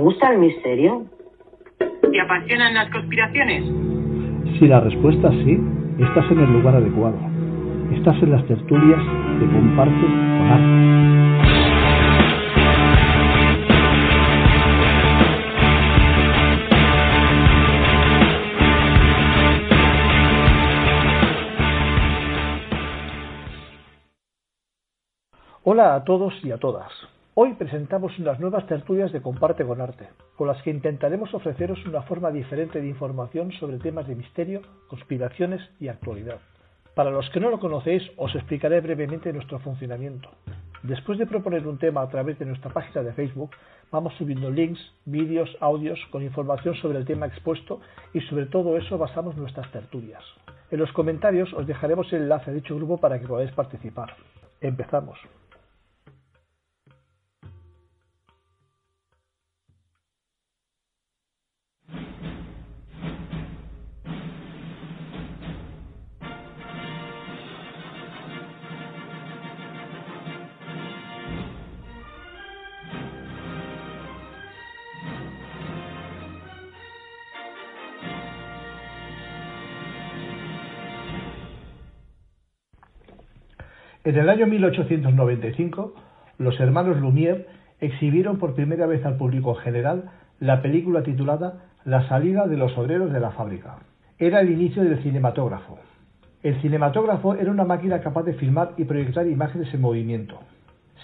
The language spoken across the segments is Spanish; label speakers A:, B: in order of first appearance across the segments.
A: gusta el misterio?
B: ¿Te apasionan las conspiraciones?
C: Si la respuesta es sí, estás en el lugar adecuado. Estás en las tertulias de Comparte con Arte. Hola a todos y a todas. Hoy presentamos unas nuevas tertulias de Comparte con Arte, con las que intentaremos ofreceros una forma diferente de información sobre temas de misterio, conspiraciones y actualidad. Para los que no lo conocéis, os explicaré brevemente nuestro funcionamiento. Después de proponer un tema a través de nuestra página de Facebook, vamos subiendo links, vídeos, audios con información sobre el tema expuesto y sobre todo eso basamos nuestras tertulias. En los comentarios os dejaremos el enlace a dicho grupo para que podáis participar. Empezamos. En el año 1895, los hermanos Lumière exhibieron por primera vez al público general la película titulada La salida de los obreros de la fábrica. Era el inicio del cinematógrafo. El cinematógrafo era una máquina capaz de filmar y proyectar imágenes en movimiento.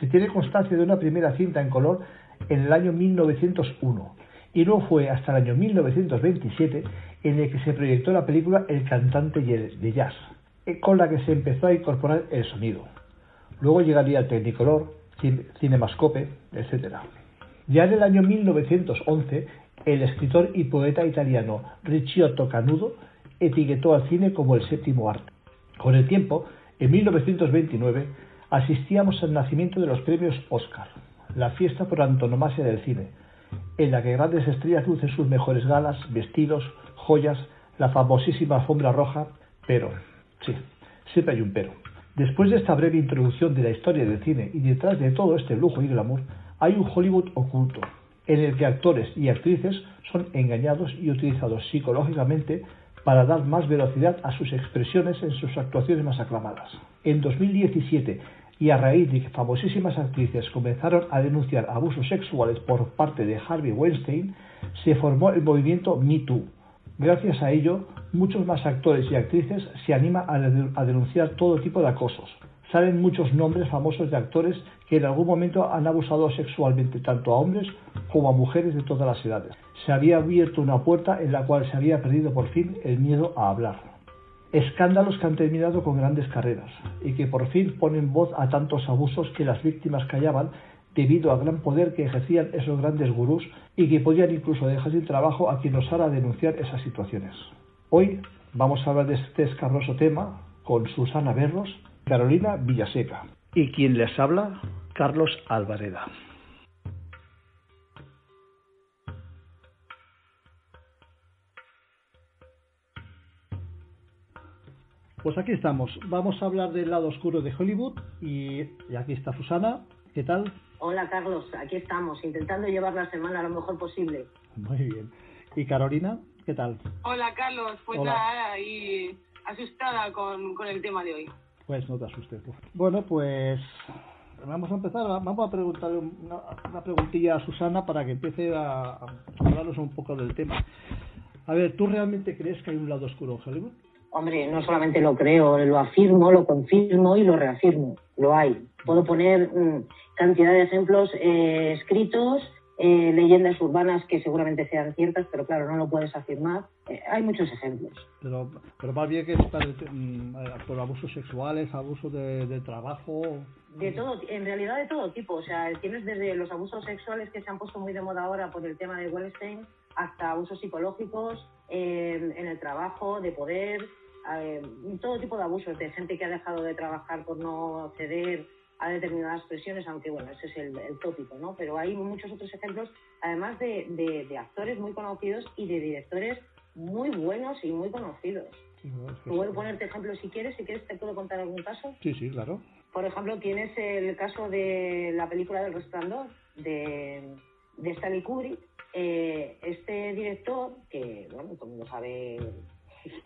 C: Se tiene constancia de una primera cinta en color en el año 1901 y no fue hasta el año 1927 en el que se proyectó la película El cantante de jazz, con la que se empezó a incorporar el sonido. Luego llegaría el Technicolor, Cinemascope, etc. Ya en el año 1911, el escritor y poeta italiano Ricciotto Canudo etiquetó al cine como el séptimo arte. Con el tiempo, en 1929, asistíamos al nacimiento de los premios Oscar, la fiesta por antonomasia del cine, en la que grandes estrellas lucen sus mejores galas, vestidos, joyas, la famosísima alfombra roja, pero, sí, siempre hay un pero. Después de esta breve introducción de la historia del cine y detrás de todo este lujo y glamour, hay un Hollywood oculto, en el que actores y actrices son engañados y utilizados psicológicamente para dar más velocidad a sus expresiones en sus actuaciones más aclamadas. En 2017, y a raíz de que famosísimas actrices comenzaron a denunciar abusos sexuales por parte de Harvey Weinstein, se formó el movimiento Me Too. Gracias a ello, muchos más actores y actrices se animan a denunciar todo tipo de acosos. Salen muchos nombres famosos de actores que en algún momento han abusado sexualmente tanto a hombres como a mujeres de todas las edades. Se había abierto una puerta en la cual se había perdido por fin el miedo a hablar. Escándalos que han terminado con grandes carreras y que por fin ponen voz a tantos abusos que las víctimas callaban debido al gran poder que ejercían esos grandes gurús y que podían incluso dejar sin trabajo a quien osara denunciar esas situaciones. Hoy vamos a hablar de este escabroso tema con Susana Berros, Carolina Villaseca y quien les habla, Carlos Alvareda. Pues aquí estamos. Vamos a hablar del lado oscuro de Hollywood y, y aquí está Susana. ¿Qué tal?
A: Hola Carlos, aquí estamos, intentando llevar la semana lo mejor posible.
C: Muy bien. ¿Y Carolina? ¿Qué tal?
B: Hola Carlos, pues
C: Hola.
B: nada, ahí asustada con, con el tema de hoy.
C: Pues no te asustes. Bueno, pues vamos a empezar. Vamos a preguntarle una, una preguntilla a Susana para que empiece a, a hablarnos un poco del tema. A ver, ¿tú realmente crees que hay un lado oscuro en Hollywood?
A: Hombre, no solamente lo creo, lo afirmo, lo confirmo y lo reafirmo. Lo hay. Puedo poner mm, cantidad de ejemplos eh, escritos, eh, leyendas urbanas que seguramente sean ciertas, pero claro, no lo puedes afirmar. Eh, hay muchos ejemplos.
C: Pero, pero más bien que es mm, eh, por abusos sexuales, abusos de, de trabajo.
A: De todo, en realidad de todo tipo. O sea, tienes desde los abusos sexuales que se han puesto muy de moda ahora por el tema de Weinstein hasta abusos psicológicos eh, en el trabajo, de poder, eh, todo tipo de abusos, de gente que ha dejado de trabajar por no ceder a determinadas presiones, aunque bueno, ese es el, el tópico, ¿no? Pero hay muchos otros ejemplos, además de, de- de actores muy conocidos y de directores muy buenos y muy conocidos.
C: Sí, ¿no? Es que
A: Puedo
C: sí.
A: ponerte ejemplos si quieres, si quieres te puedo contar algún caso.
C: sí, sí, claro.
A: Por ejemplo, tienes el caso de la película del resplandor de, de Stanley Kubrick, eh, este director, que bueno, todo el mundo sabe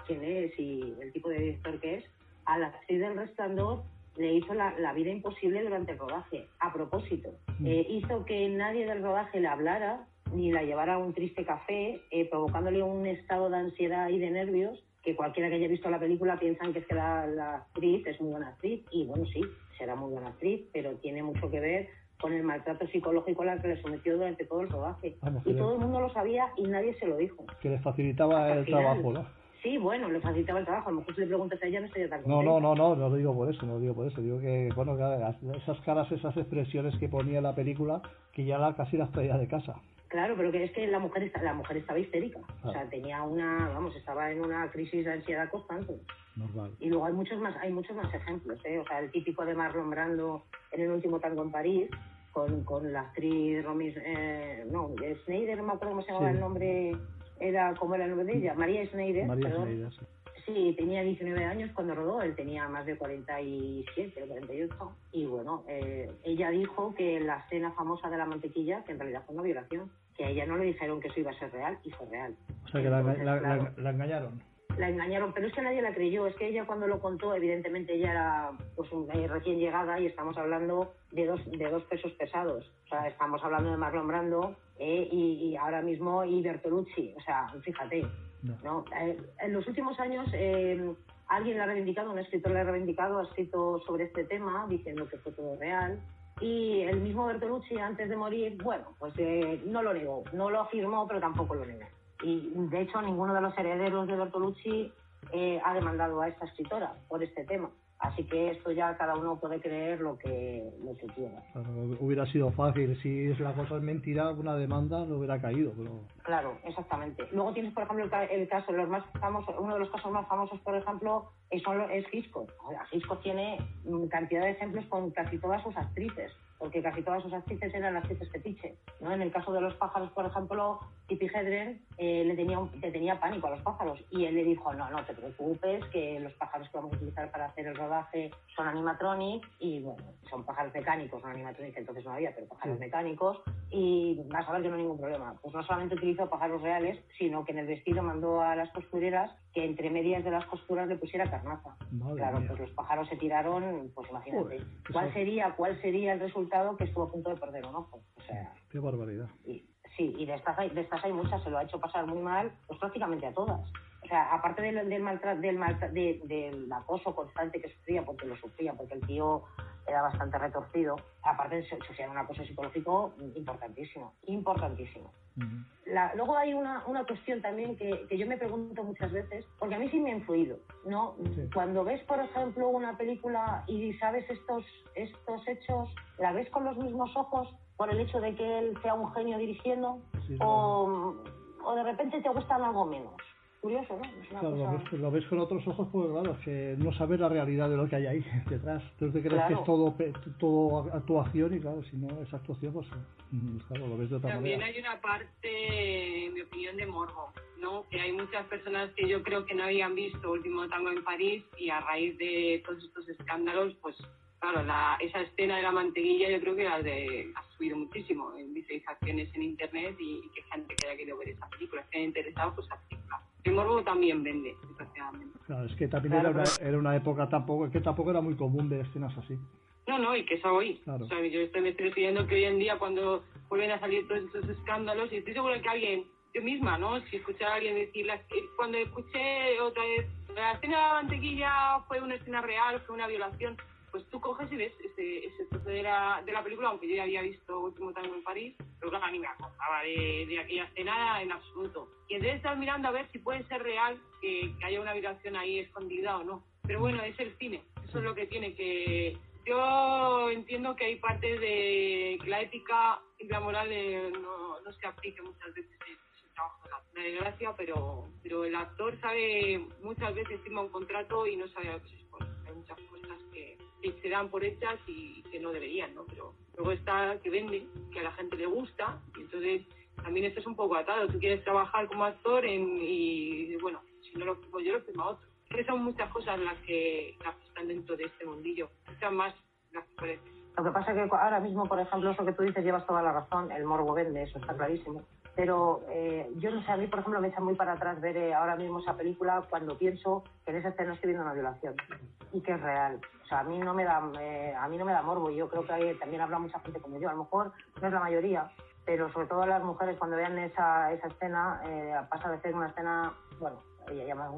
A: quién es y el tipo de director que es, a la actriz del resplandor le hizo la, la vida imposible durante el rodaje, a propósito.
D: Mm.
A: Eh, hizo que nadie del rodaje le hablara ni la llevara a un triste café, eh, provocándole un estado de ansiedad y de nervios que cualquiera que haya visto la película piensan que es que la, la actriz es muy buena actriz y bueno sí, será muy buena actriz, pero tiene mucho que ver con el maltrato psicológico al que le sometió durante todo el rodaje.
D: Vamos,
A: y todo el mundo lo sabía y nadie se lo dijo.
D: Que les facilitaba
A: Hasta
D: el
A: el final.
D: trabajo, ¿no?
A: Sí, bueno, le facilitaba el trabajo. A lo mejor si le preguntas a ella no estaría tan
D: No,
A: contenta.
D: no, no, no, no lo digo por eso, no lo digo por eso. Digo que, bueno, que esas caras, esas expresiones que ponía en la película, que ya la, casi las traía de casa.
A: Claro, pero que es que la mujer está, la mujer estaba histérica. O sea, tenía una, vamos, estaba en una crisis de ansiedad constante.
D: Normal.
A: Y luego hay muchos más, hay muchos más ejemplos, ¿eh? O sea, el típico de Marlon Brando en el último tango en París, con, con la actriz Romy, eh, no, Schneider, no me acuerdo cómo se llamaba
D: Sí.
A: el nombre, era, ¿cómo era el nombre de ella? María Schneider,
D: María. Schneider, sí.
A: Sí, tenía 19 años cuando rodó, él tenía más de 47 o 48. Y bueno, eh, ella dijo que la escena famosa de la mantequilla, que en realidad fue una violación, que a ella no le dijeron que eso iba a ser real y fue real.
D: O sea, que la,
A: Entonces,
D: la-
A: claro,
D: la- la engañaron.
A: la engañaron, pero es que nadie la creyó. Es que ella cuando lo contó, evidentemente ella era pues un- eh, recién llegada y estamos hablando de dos, de dos pesos pesados. O sea, estamos hablando de Marlon Brando eh, y, y ahora mismo y Bertolucci. O sea, fíjate.
D: No.
A: ¿no? Eh, en los últimos años eh, alguien la ha reivindicado, un escritor la ha reivindicado, ha escrito sobre este tema diciendo que fue todo real. Y el mismo Bertolucci, antes de morir, bueno, pues eh, no lo negó, no lo afirmó, pero tampoco lo negó. Y de hecho, ninguno de los herederos de Bertolucci eh, ha demandado a esta escritora por este tema. Así que esto ya cada uno puede creer lo que, lo que quiera.
D: Claro, hubiera sido fácil. Si es la cosa es mentira, una demanda no hubiera caído. Pero
A: Claro, exactamente. Luego tienes, por ejemplo, el, ca- el caso, los más famosos, uno de los casos más famosos, por ejemplo, es, es Hitchcock. Hitchcock tiene mm, cantidad de ejemplos con casi todas sus actrices, porque casi todas sus actrices eran actrices fetiche. ¿no? En el caso de los pájaros, por ejemplo, Tippi Hedren eh, le, tenía un- le tenía pánico a los pájaros y él le dijo, no, no te preocupes, que los pájaros que vamos a utilizar para hacer el rodaje son animatronic y, bueno, son pájaros mecánicos, no animatronic, entonces no había, pero pájaros
D: Sí.
A: mecánicos y vas a ver que no hay ningún problema. Pues no solamente utilizó pájaros reales, sino que en el vestido mandó a las costureras que entre medias de las costuras le pusiera carnaza.
D: Madre
A: claro,
D: mía.
A: pues los pájaros se tiraron, pues imagínate.
D: Joder,
A: ¿Cuál sería, ¿Cuál sería el resultado que estuvo a punto de perder un ojo? O sea,
D: qué barbaridad.
A: y, sí, y de estas, hay, de estas hay muchas, se lo ha hecho pasar muy mal, pues prácticamente a todas. O sea, aparte del, del, maltra- del, maltra- de- del acoso constante que sufría, porque lo sufría, porque el tío era bastante retorcido, aparte su- sufría un acoso psicológico importantísimo, importantísimo. La- luego hay una, una cuestión también que, que yo me pregunto muchas veces, porque a mí sí me ha influido, ¿no?
D: Sí.
A: Cuando ves, por ejemplo, una película y sabes estos, estos hechos, ¿la ves con los mismos ojos por el hecho de que él sea un genio dirigiendo?
D: Sí,
A: o, o de repente te gustan algo menos? Curioso, ¿no? Es una
D: Claro, lo,
A: cosa-
D: ves, lo ves con otros ojos, pues claro, es que no sabes la realidad de lo que hay ahí detrás. Tú te crees
A: Claro.
D: que es todo, todo actuación y claro, si no es actuación, pues mm, claro, lo ves de otra
B: También
D: manera.
B: hay una parte, en mi opinión, de morbo, ¿no? Que hay muchas personas que yo creo que no habían visto Último Tango en París y a raíz de todos estos escándalos, pues claro, la, esa escena de la mantequilla yo creo que la de, ha subido muchísimo en visualizaciones en internet y, y que gente que haya querido ver esa película, esté interesado, pues película. El morbo también vende, desgraciadamente.
D: Claro, es que también
A: Claro,
D: era, una,
A: pero-
D: era una época tampoco, es que tampoco era muy común ver escenas así.
B: No, no, y que eso hoy.
D: Claro.
B: O sea, yo estoy, me estoy refiriendo que hoy en día cuando vuelven a salir todos estos escándalos, y estoy seguro que alguien, yo misma, ¿no? Si escuchara a alguien decir, la- cuando escuché otra vez, la escena de la mantequilla fue una escena real, fue una violación, pues tú coges y ves ese, ese trozo de la, de la película, aunque yo ya había visto Último Tango en París, pero claro, ni me acordaba de, de aquella escena en absoluto. Y entonces estás mirando a ver si puede ser real que, que haya una violación ahí escondida o no. Pero bueno, es el cine, eso es lo que tiene que... Yo entiendo que hay partes de que la ética y la moral eh, no, no se aplique muchas veces en el trabajo la desgracia, pero, pero el actor sabe muchas veces firma un contrato y no sabe a lo que se expone. Hay muchas cosas que, se dan por hechas y que no deberían, ¿no? Pero luego está que vende, que a la gente le gusta, y entonces también esto es un poco atado. Tú quieres trabajar como actor y, bueno, si no lo firmo yo, lo firma otro. Que son muchas cosas las que, las que están dentro de este mundillo, muchas más las que parecen.
A: Lo que pasa es que ahora mismo, por ejemplo, eso que tú dices, llevas toda la razón, el morbo vende, eso está clarísimo. Pero eh, yo no sé, a mí, por ejemplo, me echa muy para atrás ver eh, ahora mismo esa película cuando pienso que en esa escena estoy viendo una violación y que es real. O sea, a mí no me da, eh, a mí no me da morbo. Yo creo que también habla mucha gente como yo. A lo mejor no es la mayoría, pero sobre todo las mujeres cuando vean esa, esa escena eh, pasa de ser una escena, bueno, ella llama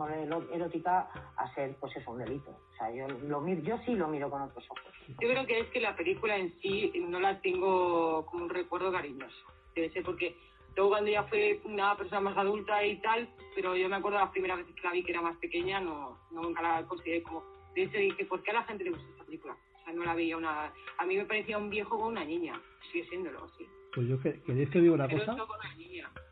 A: erótica a ser, pues eso, un delito. O sea, yo, lo miro, yo sí lo miro con otros ojos.
B: Yo creo que es que la película en sí no la tengo como un recuerdo cariñoso. Debe ser porque luego cuando ya fue una persona más adulta y tal, pero yo me acuerdo la primera vez que la vi que era más pequeña, no, nunca la consideré como... De hecho dije, ¿por qué a la gente le gusta esta película? O sea, no la veía una... A mí me parecía un viejo con una niña. Sigue siéndolo, sí.
C: Pues yo, ¿queréis que os diga una
B: Pero
C: cosa?
B: con.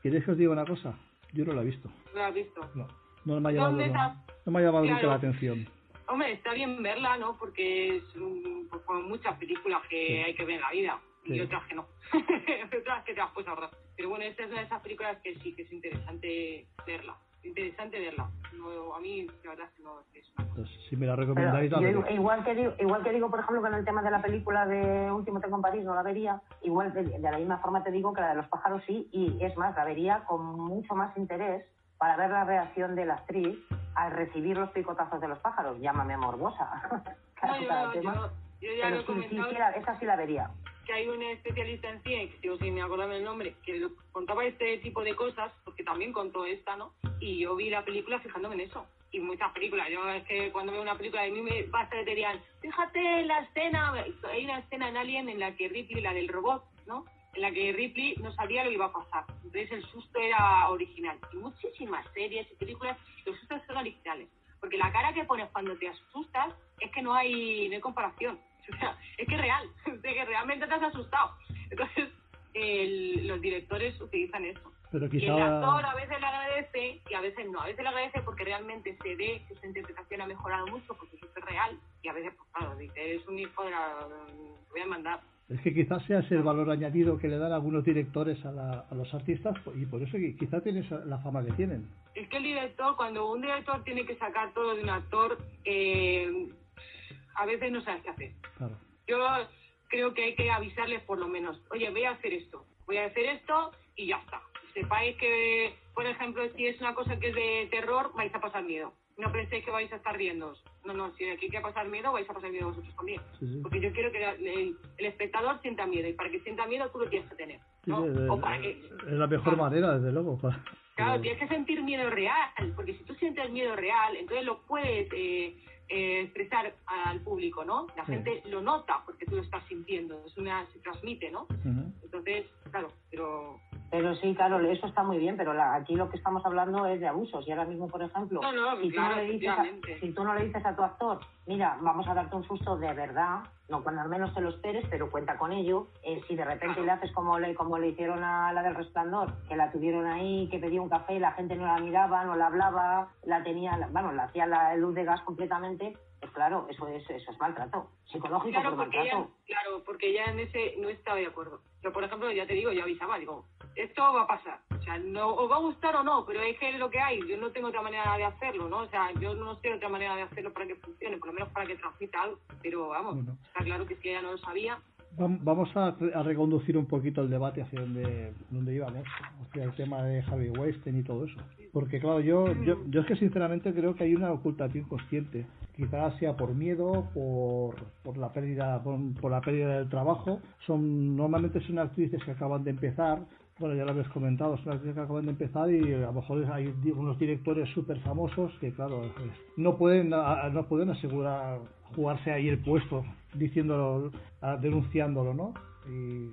C: ¿Queréis que os diga una cosa? Yo no la he visto.
B: ¿No la has visto?
C: No, no me ha llamado,
B: ¿Dónde
C: no, no me ha llamado
B: Claro.
C: la atención.
B: Hombre, está bien verla, ¿no? Porque es un- pues, como muchas películas que
C: Sí.
B: hay que ver en la vida y otras que no. otras que te las puedes ahorrar. Pero bueno, esta es una de esas películas que sí que es interesante verla. Interesante verla. No, a mí, la verdad es que no es una cosa.
C: Entonces, si me la recomendáis, la
A: yo igual, que digo, igual que digo, por ejemplo, que en el tema de la película de Último Tengo en París no la vería, igual de, de la misma forma te digo que la de los pájaros sí, y es más, la vería con mucho más interés para ver la reacción de la actriz al recibir los picotazos de los pájaros. Llámame morbosa.
B: No, yo, yo, yo ya
A: Pero
B: lo he
A: sí, sí,
B: comentado
A: sí, la- esa sí la vería.
B: Que hay un especialista en cine, que sigo sin acordarme el nombre, que contaba este tipo de cosas, porque también contó esta, ¿no? Y yo vi la película fijándome en eso. Y muchas películas. Yo es que cuando veo una película de mí me basta que te digan, fíjate la escena, hay una escena en Alien en la que Ripley, la del robot, ¿no? En la que Ripley no sabía lo que iba a pasar. Entonces el susto era original. Y muchísimas series y películas, los sustos son originales. Porque la cara que pones cuando te asustas es que no hay, no hay comparación. O sea, es que es real, de que realmente te has asustado. Entonces, el- los directores utilizan eso.
C: Pero
B: Y el actor
C: quizá...
B: a veces le agradece y a veces no. A veces le agradece porque realmente se ve que su interpretación ha mejorado mucho porque eso es real. Y a veces, pues claro, dice, es un hijo de la... Voy a mandar.
C: Es que quizás sea ese el valor añadido que le dan algunos directores a, la- a los artistas y por eso que quizá tienen la fama que tienen.
B: Es que el director, cuando un director tiene que sacar todo de un actor, eh, a veces no sabes qué hacer.
C: Claro.
B: Yo creo que hay que avisarles por lo menos, oye, voy a hacer esto, voy a hacer esto y ya está. Sepáis que, por ejemplo, si es una cosa que es de terror, vais a pasar miedo. No penséis que vais a estar riendo. No, no, si aquí hay que pasar miedo, vais a pasar miedo vosotros también.
C: Sí, sí.
B: Porque yo quiero que el, el espectador sienta miedo y para que sienta miedo tú lo tienes que tener. ¿no?
C: sí, es,
B: o para que,
C: es la mejor
B: Claro.
C: manera, desde luego. para-
B: Claro, tienes que sentir miedo real, porque si tú sientes miedo real, entonces lo puedes eh, eh, expresar al público, ¿no? La
C: Sí.
B: gente lo nota porque tú lo estás sintiendo, es una se transmite, ¿no? Entonces, claro, pero
A: Pero sí, claro, eso está muy bien, pero la- aquí lo que estamos hablando es de abusos. Y ahora mismo, por ejemplo,
B: No, no,
A: si, tú no le dices a, si tú no le dices a tu actor, mira, vamos a darte un susto de verdad, no cuando al menos te lo esperes, pero cuenta con ello, eh, si de repente
B: Claro.
A: le haces como le, como le hicieron a la del resplandor, que la tuvieron ahí, que pedía un café y la gente no la miraba, no la hablaba, la tenía, bueno, la hacía la luz de gas completamente, pues claro, eso es, eso es maltrato, psicológico,
B: claro,
A: pero
B: porque ella,
A: maltrato.
B: claro, porque ella en ese no estaba de acuerdo. Yo, por ejemplo, ya te digo, yo avisaba, digo, esto va a pasar. O sea, no os va a gustar o no, pero es que es lo que hay. Yo no tengo otra manera de hacerlo, ¿no? O sea, yo no sé otra manera de hacerlo para que funcione, por lo menos para que transmita algo. Pero vamos, está claro que si ella no lo sabía,
C: Vamos a, a reconducir un poquito el debate hacia donde, donde íbamos, hacia el tema de Harvey Weinstein y todo eso. Porque claro, yo, yo, yo es que sinceramente creo que hay una ocultación consciente. Quizás sea por miedo, por, por la pérdida, por, por la pérdida del trabajo. Son normalmente son actrices que acaban de empezar. Bueno, ya lo habéis comentado, son actrices que acaban de empezar y a lo mejor hay unos directores súper famosos que, claro, es- no pueden no pueden asegurar jugarse ahí el puesto diciéndolo, ah, denunciándolo, ¿no? Y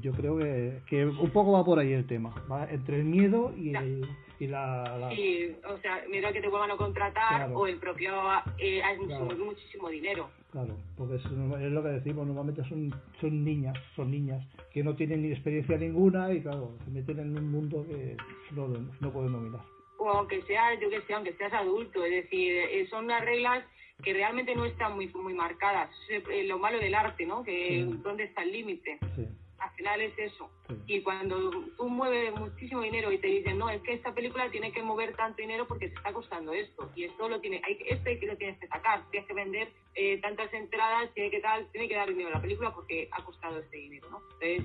C: yo creo que, que un poco va por ahí el tema, va entre el miedo y, el, y la, la-
B: sí, o sea, mira que te vuelvan a contratar
C: Claro.
B: o el propio eh, hay mucho- muchísimo dinero.
C: Claro, porque es, es lo que decimos, normalmente son, son niñas, son niñas que no tienen ni experiencia ninguna y claro, se meten en un mundo que no, no pueden dominar.
B: o aunque sea, yo que sé, aunque seas adulto, es decir, eh, son unas reglas que realmente no están muy muy marcadas. Eh, lo malo del arte, ¿no? Que
C: Sí.
B: dónde está el límite.
C: Sí,
B: Al final es eso.
C: sí.
B: Y cuando tú mueves muchísimo dinero y te dicen, no, es que esta película tiene que mover tanto dinero porque te está costando esto. Y esto lo tiene, hay, que- esto hay que lo tienes que sacar. Tienes que vender eh, tantas entradas, tiene que, tal, tiene que dar dinero a la película porque ha costado este dinero, ¿no? Entonces,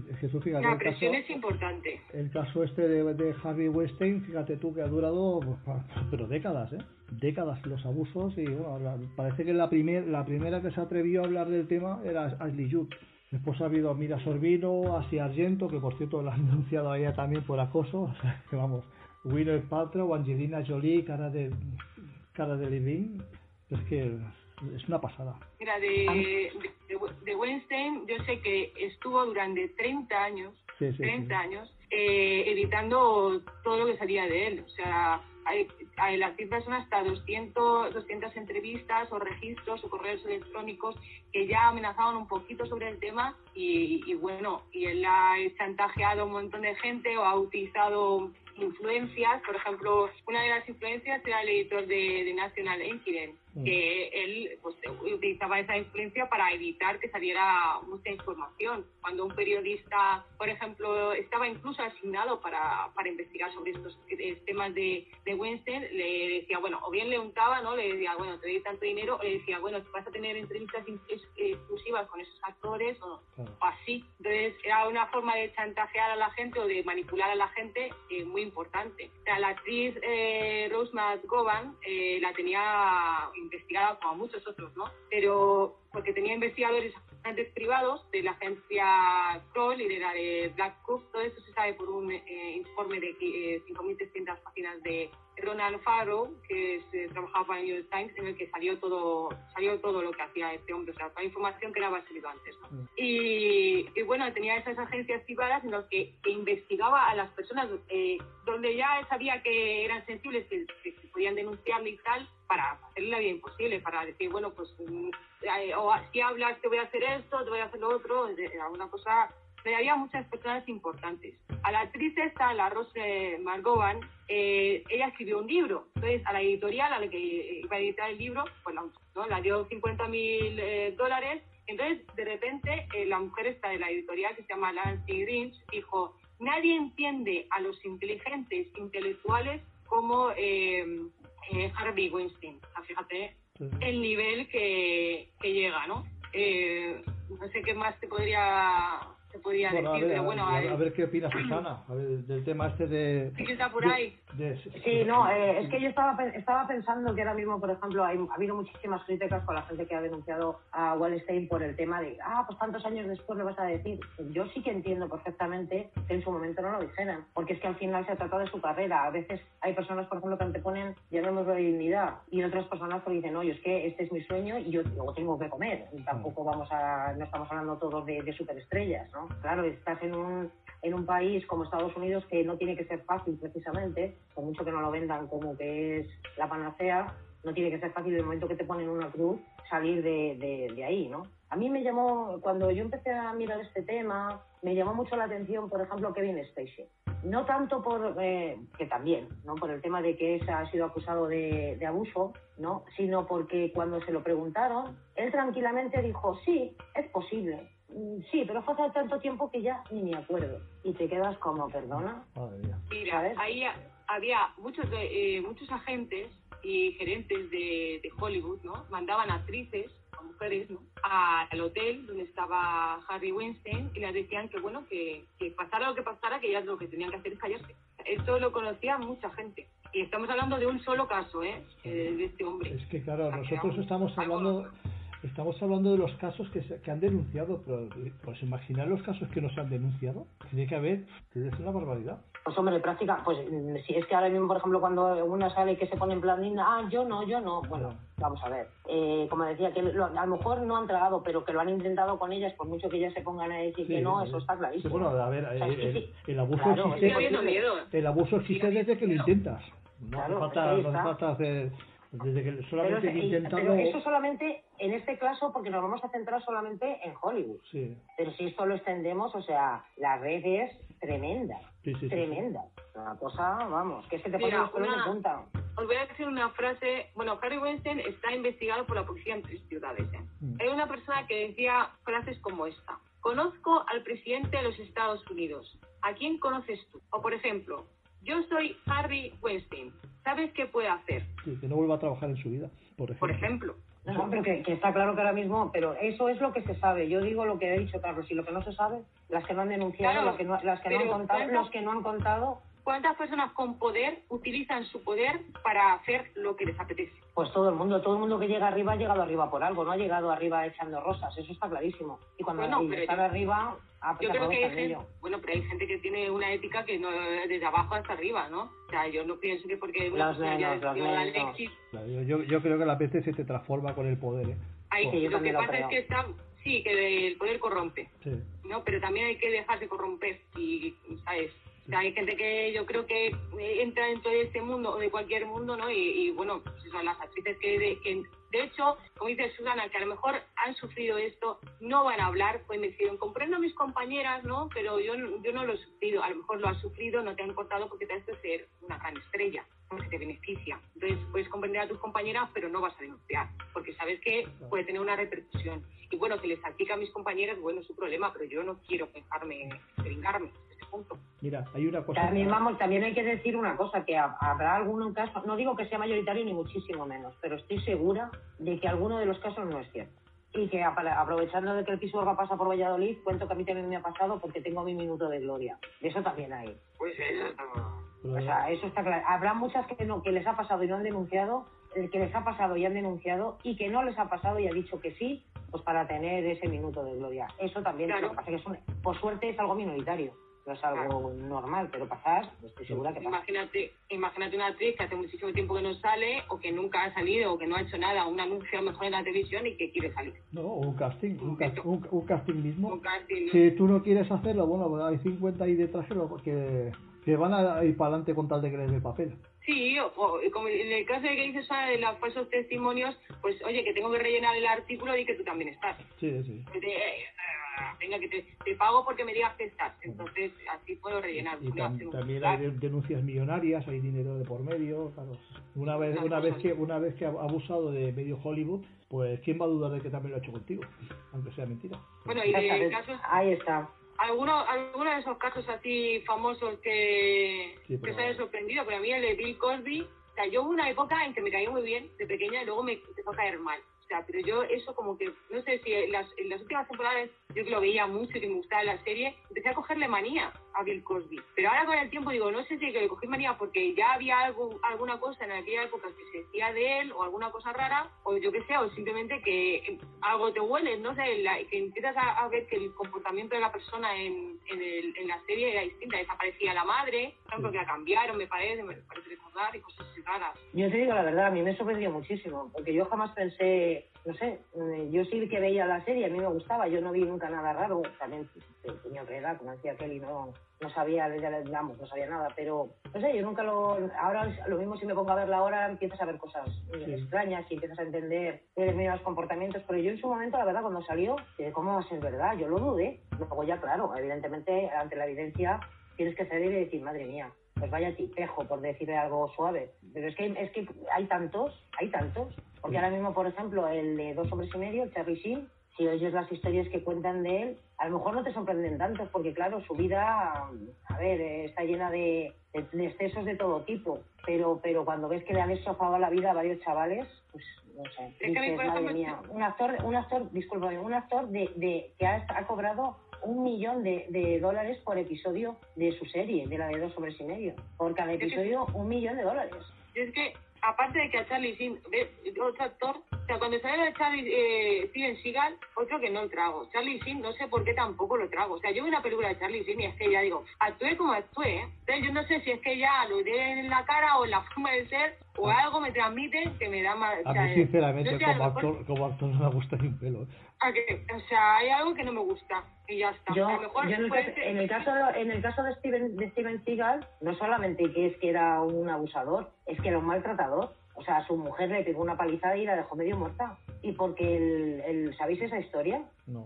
D: Fíjate,
B: la presión es importante.
D: El caso este de, de Harvey Weinstein, fíjate tú que ha durado, pero décadas, ¿eh? Décadas los abusos y bueno, parece que la, primer, la primera que se atrevió a hablar del tema era Ashley Judd. Después ha habido Mira Sorbino, Asia Argento, que por cierto la han denunciado a ella también por acoso. O sea, que vamos, Winner Paltrow, Angelina Jolie, cara de cara de Levine. Es que es una pasada.
B: Mira, de, de, Weinstein yo sé que estuvo durante 30 años, 30 años, eh, editando todo lo que salía de él. O sea, hay, hay, las cifras son hasta 200, 200 entrevistas o registros o correos electrónicos que ya amenazaban un poquito sobre el tema y, y bueno, y él ha chantajeado a un montón de gente o ha utilizado influencias, por ejemplo, una de las influencias era el editor de, de National Incident, mm. que él pues, utilizaba esa influencia para evitar que saliera mucha información. Cuando un periodista, por ejemplo, estaba incluso asignado para, para investigar sobre estos temas de, de Weinstein, le decía, bueno, o bien le untaba, ¿no? Le decía, bueno, te doy tanto dinero, o le decía, bueno, vas a tener entrevistas exclusivas con esos actores, o, así. Entonces, era una forma de chantajear a la gente o de manipular a la gente eh, muy importante. O sea, la actriz eh, Rose McGowan eh, la tenía investigada como muchos otros, ¿no? Pero porque tenía investigadores agentes privados de la agencia Kroll y de la de Black Cook. Todo eso se sabe por un eh, informe de eh, 5.300 páginas de Ronald Farrow, que es, eh, trabajaba para el New York Times, en el que salió todo salió todo lo que hacía este hombre, o sea, toda la información que le había salido antes. ¿no? Mm. Y, y, bueno, tenía esas agencias privadas en las que, investigaba a las personas eh, donde ya sabía que eran sensibles, que, que, podían denunciarle y tal, para hacerle la vida imposible, para decir, bueno, pues mm, eh, o si hablas te voy a hacer esto, te voy a hacer lo otro, alguna cosa pero había muchas personas importantes. A la actriz esta, la Rose Margovan, eh, ella escribió un libro. Entonces, a la editorial a la que iba a editar el libro, pues la, ¿no? la dio 50 mil eh, dólares. Entonces, de repente, eh, la mujer esta de la editorial, que se llama Nancy Grinch, dijo, nadie entiende a los inteligentes intelectuales como Harvey Weinstein. fíjate el nivel que, que llega, ¿no? no sé qué más te podría se podría decir, a ver, pero bueno...
D: A, a, ver qué opina Susana a ver, del tema este de...
B: Sí, que está por ahí.
A: sí, no, eh, es que yo estaba, estaba pensando que ahora mismo, por ejemplo, hay, ha habido muchísimas críticas con la gente que ha denunciado a Wallstein por el tema de, ah, pues tantos años después le vas a decir. Yo sí que entiendo perfectamente que en su momento no lo dijeran, porque es que al final se ha tratado de su carrera. A veces hay personas, por ejemplo, que anteponen, llamémoslo de dignidad, y otras personas que dicen, oye, es que este es mi sueño y yo luego tengo que comer. Y tampoco vamos a, no estamos hablando todos de, de superestrellas, ¿no? Claro, estás en un, en un país como Estados Unidos que no tiene que ser fácil precisamente, por mucho que no lo vendan como que es la panacea, no tiene que ser fácil el momento que te ponen una cruz salir de, de, ahí, ¿no? A mí me llamó, cuando yo empecé a mirar este tema, me llamó mucho la atención, por ejemplo, Kevin Spacey. No tanto por, eh, que también, ¿no? Por el tema de que ha sido acusado de, de, abuso, ¿no? Sino porque cuando se lo preguntaron, él tranquilamente dijo, sí, es posible. Mm, sí, pero fue hace tanto tiempo que ya ni me acuerdo. Y te quedas como, perdona.
B: Mira, ahí había muchos, eh, muchos agentes y gerentes de, de, Hollywood, ¿no? Mandaban actrices, a mujeres, ¿no? al hotel donde estaba Harry Weinstein y les decían que, bueno, que, que pasara lo que pasara, que ellas lo que tenían que hacer es callarse. Esto lo conocía mucha gente. Y estamos hablando de un solo caso, ¿eh? eh de este hombre.
D: Es que, claro, nosotros estamos hablando estamos hablando de los casos que, se, que han denunciado, pero pues imaginar los casos que no se han denunciado, tiene que haber, es una barbaridad.
A: Pues hombre, práctica, pues si es que ahora mismo, por ejemplo, cuando una sale que se pone en plan, ah, yo no, yo no, bueno, vamos a ver. Eh, como decía, que lo, a lo mejor no han tragado, pero que lo han intentado con ellas, por mucho que ellas se pongan a decir que no, eso está clarísimo.
D: bueno, a ver, el, abuso existe, el abuso existe desde que lo intentas. No hace falta, no falta hacer desde que solamente
A: pero, eso solamente en este caso porque nos vamos a centrar solamente en Hollywood.
D: Sí.
A: Pero si esto lo extendemos, o sea, la red es tremenda. Sí, sí, tremenda. Una cosa, vamos, que se te pone los pelos de punta.
B: Os voy a decir una frase. Bueno, Harry Weinstein está investigado por la policía en tres ciudades. ¿eh? Mm. Hay una persona que decía frases como esta. Conozco al presidente de los Estados Unidos. ¿A quién conoces tú? O, por ejemplo, yo soy Harry Weinstein, ¿sabes qué puede hacer?
D: Sí, que no vuelva a trabajar en su vida, por ejemplo.
B: Por ejemplo.
A: No, pero que, que está claro que ahora mismo, pero eso es lo que se sabe. Yo digo lo que ha dicho Carlos y lo que no se sabe, las que no han denunciado,
B: Claro,
A: las que no, las que no han contado,
B: ¿cuántas-
A: los que no han contado,
B: ¿Cuántas personas con poder utilizan su poder para hacer lo que les apetece?
A: Pues todo el mundo, todo el mundo que llega arriba ha llegado arriba por algo, no ha llegado arriba echando rosas, eso está clarísimo. Y cuando
B: Bueno, pero yo-
A: arriba, ah,
B: Yo
A: se
B: creo que hay gente, bueno, pero hay gente que tiene una ética que no desde abajo hasta arriba, ¿no? O sea, yo no pienso que porque una
A: Los
B: persona
D: Yo, yo, yo creo que las veces se te transforma con el poder, ¿eh?
B: hay,
A: Sí, yo
B: lo que
A: lo
B: pasa
A: creo.
B: es que está, sí, que el poder corrompe,
D: Sí.
B: ¿no? Pero también hay que dejarse corromper y, ¿sabes? Hay gente que yo creo que eh, entra dentro de este mundo o de cualquier mundo, ¿no? Y, y, bueno, pues eso, las actrices que de, que de hecho, como dice Susana, que a lo mejor han sufrido esto, no van a hablar, pues me decían, comprendo a mis compañeras, ¿no? Pero yo, yo no lo he sufrido, a lo mejor lo has sufrido, no te han cortado porque te has de ser una gran estrella, porque te beneficia. Entonces puedes comprender a tus compañeras, pero no vas a denunciar, porque sabes que puede tener una repercusión. Y bueno, que les salpica a mis compañeras, bueno, es su problema, pero yo no quiero dejarme, brincarme este punto.
D: Mira, hay una cosa...
A: También, vamos, también hay que decir una cosa, que ha- habrá algún caso, no digo que sea mayoritario ni muchísimo menos, pero estoy segura de que alguno de los casos no es cierto. Y que aprovechando de que el Pisuerga pasa por Valladolid, cuento que a mí también me ha pasado porque tengo mi minuto de gloria. De eso también hay.
B: Pues eso,
D: pero-
A: O sea, eso está claro. Habrá muchas que no, que les ha pasado y no han denunciado, el que les ha pasado y han denunciado, y que no les ha pasado y ha dicho que sí, pues para tener ese minuto de gloria. Eso también,
B: Claro.
A: lo que pasa que es un- por suerte es algo minoritario, no es algo normal, pero pasar, estoy segura que pasa.
B: Imagínate, imagínate una actriz que hace muchísimo tiempo que no sale o que nunca ha salido o que no ha hecho nada, un anuncio a lo mejor en la televisión y que quiere salir.
D: No, o un casting, un, cas- un- un casting mismo.
B: Un casting, ¿no?
D: Si tú no quieres hacerlo, bueno, pues hay 50 ahí detrás que, lo- que, que van a ir para adelante con tal de que les dé papel.
B: Sí, o, o como en el caso de que dices ahora de los falsos testimonios, pues oye, que tengo que rellenar el artículo y que tú también estás.
D: Sí, sí.
B: Pues, eh, ah, venga, que te, te pago porque me digas que estás. Entonces, así puedo rellenar.
D: Y tam- también hay de- denuncias millonarias, hay dinero de por medio, claro. Una vez, una vez que una vez que ha abusado de medio Hollywood, pues quién va a dudar de que también lo ha hecho contigo, aunque sea mentira.
B: Bueno, y de
A: Exactamente.
B: casos,
A: Ahí está.
B: ¿Alguno, alguno de esos casos así famosos que,
D: Sí,
B: que os hayan sorprendido? Pero a mí el de Bill Cosby, o sea, yo hubo una época en que me caía muy bien de pequeña y luego me empezó a caer mal. O sea, pero yo eso como que, no sé si en las, en las últimas temporadas yo que lo veía mucho y que me gustaba la serie, empecé a cogerle manía a Bill Cosby. Pero ahora con el tiempo digo, no sé si que le cogí manía porque ya había algo, alguna cosa en aquella época que se decía de él o alguna cosa rara, o yo que sé, o simplemente que eh, algo te huele, no sé, la- que empiezas a, ver que el comportamiento de la persona en, en, el- en la serie era distinta. Desaparecía la madre, ejemplo, que la cambiaron, me parece, me parece recordar, y cosas raras.
A: Yo te digo la verdad, a mí me sorprendió muchísimo, porque yo jamás pensé, no sé, eh, yo sí que veía la serie, a mí me gustaba, yo no vi nunca nada raro, también tenía otra edad, como decía Kelly, no, no sabía, vamos, no sabía nada, pero no sé, yo nunca lo, ahora lo mismo si me pongo a verla ahora, empiezas a ver cosas
D: Sí.
A: extrañas y empiezas a entender determinados comportamientos, pero yo en su momento, la verdad, cuando salió, eh, ¿cómo va a ser verdad? Yo lo dudé, luego ya, claro, evidentemente, ante la evidencia, tienes que salir y decir, madre mía, pues vaya tipejo, por decirle algo suave. Pero es que, es que hay tantos, hay tantos. Porque ahora mismo, por ejemplo, el de Dos Hombres y Medio, el Charlie Sheen, si oyes las historias que cuentan de él, a lo mejor no te sorprenden tanto, porque claro, su vida, a ver, está llena de, de- de excesos de todo tipo. Pero pero cuando ves que le han estofado la vida a varios chavales, pues no sé, dices, madre mía, un actor, un actor, discúlpame, un actor de, de que ha, ha cobrado un millón de, de dólares por episodio de su serie, de la de dos hombres y medio. Por cada episodio, un millón de dólares.
B: Es que, aparte de que a Charlie Sheen, otro actor, o sea, cuando sale de Charlie eh, Steven Seagal, otro que no trago. Charlie Sheen, no sé por qué tampoco lo trago. O sea, yo vi una película de Charlie Sheen y es que ya digo, actúe como actúe, ¿eh? Entonces yo no sé si es que ya lo tiene en la cara o en la forma de ser o algo me transmite que me da más...
D: A mí, sinceramente, como, actor, como actor no me gusta ni un pelo.
B: A que- o sea, hay algo que no me gusta y ya está.
A: Yo,
B: a lo mejor
A: yo en, el
B: puede
A: caso,
B: ser-
A: en el caso de, en el caso de Steven, de Steven Seagal, no solamente que es que era un abusador, es que era un maltratador. O sea, su mujer le pegó una palizada y la dejó medio muerta. Y porque el, el ¿sabéis esa historia?
D: No.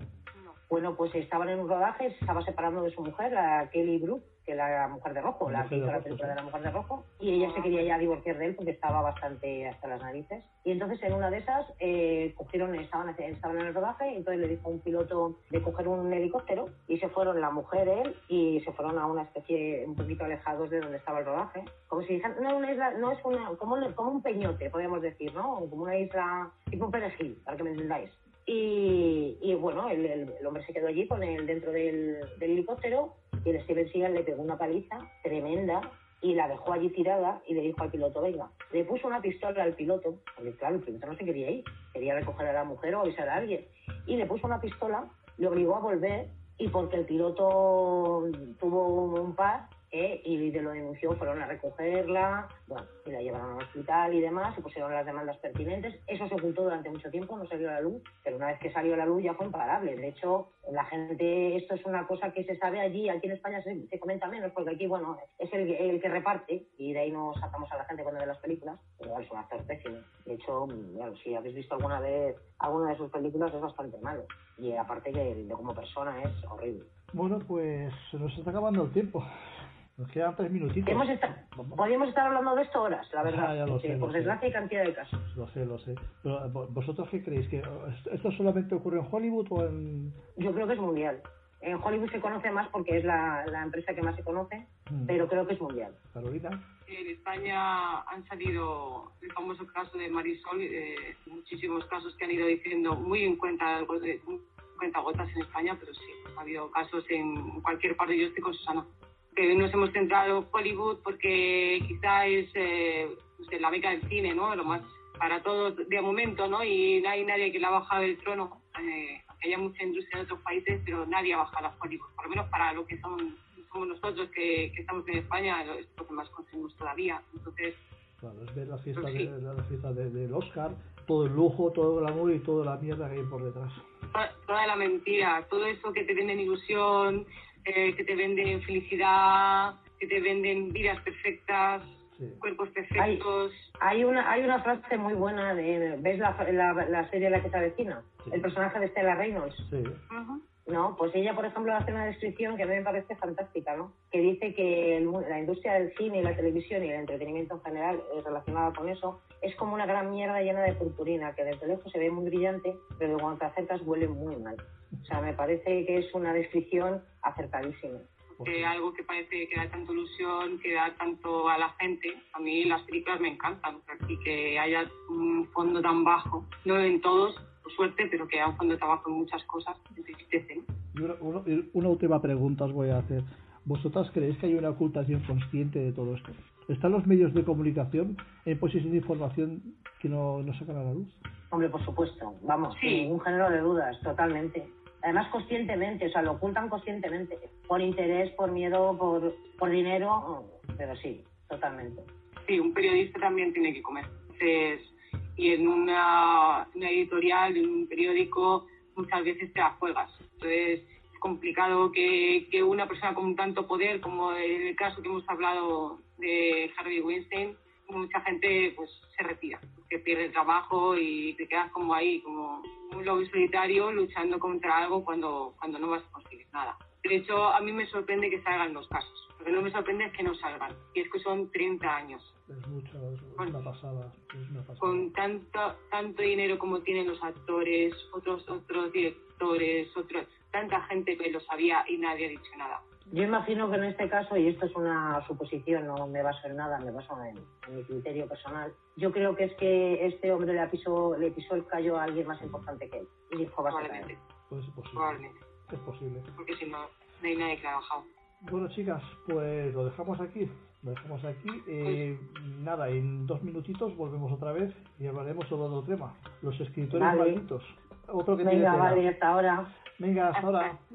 B: No.
A: bueno, pues estaban en un rodaje, se estaba separando de su mujer, la Kelly Brook, que la mujer de rojo, la,
D: mujer de
A: la película de la mujer de rojo, y ella se quería ya divorciar de él porque estaba bastante hasta las narices. Y entonces en una de esas eh, cogieron, estaban, estaban en el rodaje, y entonces le dijo a un piloto de coger un helicóptero y se fueron la mujer, él, y se fueron a una especie un poquito alejados de donde estaba el rodaje. Como si dijeran, no, una isla, no es una, como, como un peñote, podríamos decir, ¿no? Como una isla tipo un perejil, para que me entendáis. Y, y bueno, el, hombre se quedó allí con él dentro del, del helicóptero y el Steven Seagal le pegó una paliza tremenda y la dejó allí tirada y le dijo al piloto, venga, le puso una pistola al piloto, porque claro, el piloto no se quería ir, quería recoger a la mujer o avisar a alguien, y le puso una pistola, le obligó a volver y porque el piloto tuvo un par ¿eh? y de lo denunció, fueron a recogerla, bueno, y la llevaron al hospital y demás, se pusieron las demandas pertinentes. Eso se ocultó durante mucho tiempo, no salió a la luz, pero una vez que salió a la luz ya fue imparable. De hecho, la gente, esto es una cosa que se sabe allí, aquí en España se, se comenta menos, porque aquí, bueno, es el, el que reparte, y de ahí nos sacamos a la gente cuando ve las películas, pero es un actor pésimo. De hecho, bueno, si habéis visto alguna vez alguna de sus películas, es bastante malo. Y aparte que como persona es horrible.
D: Bueno, pues se nos está acabando el tiempo. Nos quedan tres minutitos.
A: Hemos esta- podríamos estar hablando de esto horas, la verdad.
D: Ah, ya lo
A: Sí,
D: sé, lo
A: por desgracia hay cantidad de casos.
D: Lo sé, lo sé. Pero, ¿vo- ¿Vosotros qué creéis? ¿Que esto solamente ocurre en Hollywood o en...?
A: Yo creo que es mundial. En Hollywood se conoce más porque es la, la empresa que más se conoce,
D: Mm.
A: pero creo que es mundial.
D: Carolina?
B: En España han salido el famoso caso de Marisol, eh, muchísimos casos que han ido diciendo muy en cuenta, de- muy en cuenta gotas en España, pero sí, ha habido casos en cualquier parte. Yo estoy con Susana. Que nos hemos centrado en Hollywood porque quizá es eh, sé, la beca del cine, ¿no? Lo más para todos de momento, ¿no? Y no hay nadie que la ha bajado del trono. Eh, haya mucha industria en otros países, pero nadie ha bajado a Hollywood, por lo menos para lo que son, somos nosotros que, que estamos en España, es lo que más conseguimos todavía. Entonces,
D: Claro, es ver la fiesta,
B: Pues sí.
D: de, la fiesta de- del Oscar, todo el lujo, todo el amor y toda la mierda que hay por detrás.
B: toda, toda la mentira, todo eso que te venden ilusión, eh, que te venden felicidad, que te venden vidas perfectas,
D: Sí.
B: cuerpos perfectos.
A: Hay una, hay una frase muy buena de, ¿ves la, la, la serie La que se avecina?
D: Sí.
A: El personaje de Stella Reynolds.
D: Sí.
A: No, pues ella, por ejemplo, hace una descripción que a mí me parece fantástica, ¿no? Que dice que el la industria del cine y la televisión y el entretenimiento en general eh, relacionada con eso es como una gran mierda llena de purpurina, que desde lejos se ve muy brillante, pero cuando te acercas huele muy mal. O sea, me parece que es una descripción acertadísima.
B: que algo que parece que da tanta ilusión, que da tanto a la gente. A mí las películas me encantan y que haya un fondo tan bajo, no en todos, por suerte, pero que haya un fondo tan bajo en muchas cosas, me entristece, ¿no?
D: Y una, una- una última pregunta os voy a hacer. ¿Vosotras creéis que hay una ocultación consciente de todo esto? ¿Están los medios de comunicación en posición de información que no, no sacan a la luz?
A: Hombre, por supuesto, vamos,
B: Sí.
A: sin ningún género de dudas, totalmente. Además, conscientemente, o sea, lo ocultan conscientemente, por interés, por miedo, por, por dinero, pero sí, totalmente.
B: Sí, un periodista también tiene que comer. Entonces, y en una, una editorial, en un periódico, muchas veces te la juegas. Entonces, es complicado que, que una persona con tanto poder, como en el caso que hemos hablado de Harvey Weinstein, mucha gente pues se retira, que pierde el trabajo y te quedas como ahí, como un lobo solitario luchando contra algo cuando, cuando no vas a conseguir nada. De hecho, a mí me sorprende que salgan los casos. Lo que no me sorprende es que no salgan. Y es que son 30 años.
D: Es mucho, es
B: Bueno.
D: una pasada. Es una pasada.
B: Con tanto, tanto dinero como tienen los actores, otros, otros directores, otros, tanta gente que lo sabía y nadie ha dicho nada.
A: Yo imagino que en este caso, y esto es una suposición, no me baso en nada, me baso en, en mi criterio personal, yo creo que es que este hombre le pisó, le pisó el callo a alguien más importante que él. Y dijo.
B: Probablemente,
D: Pues es posible.
B: probablemente.
D: Es posible.
B: Porque si no, no hay nadie que ha bajado.
D: Bueno, chicas, pues lo dejamos aquí. Lo dejamos aquí. Eh, nada, en dos minutitos volvemos otra vez y hablaremos sobre otro tema. Los escritores
A: Vale.
D: malditos. Otro que tiene
A: Venga,
D: tela.
A: vale, hasta ahora.
D: Venga, hasta ahora.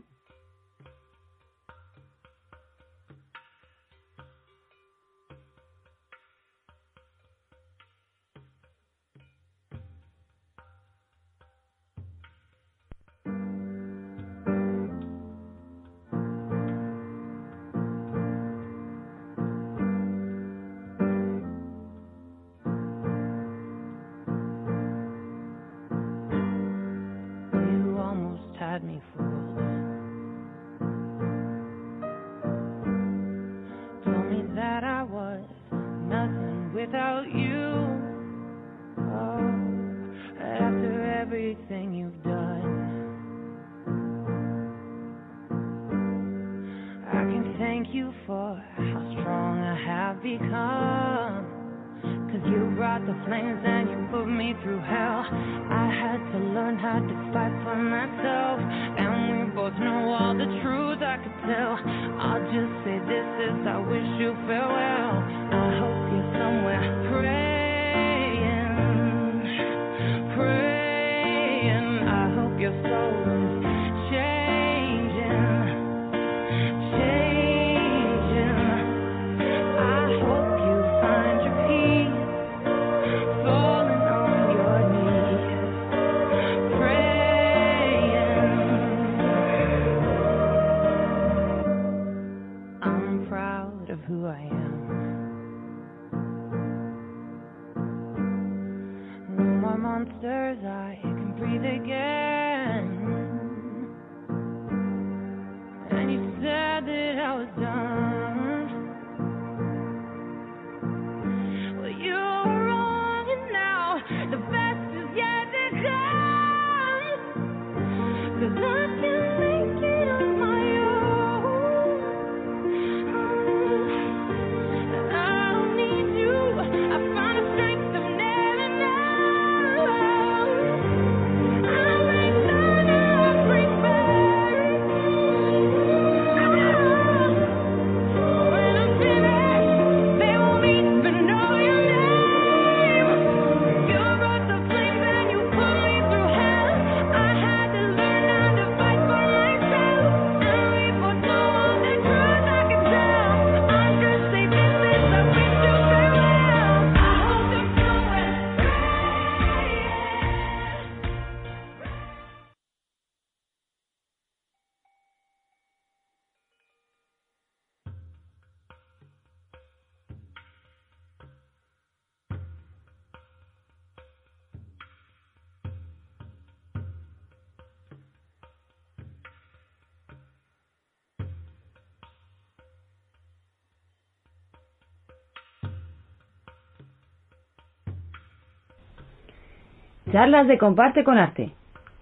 E: Charlas de Comparte con Arte.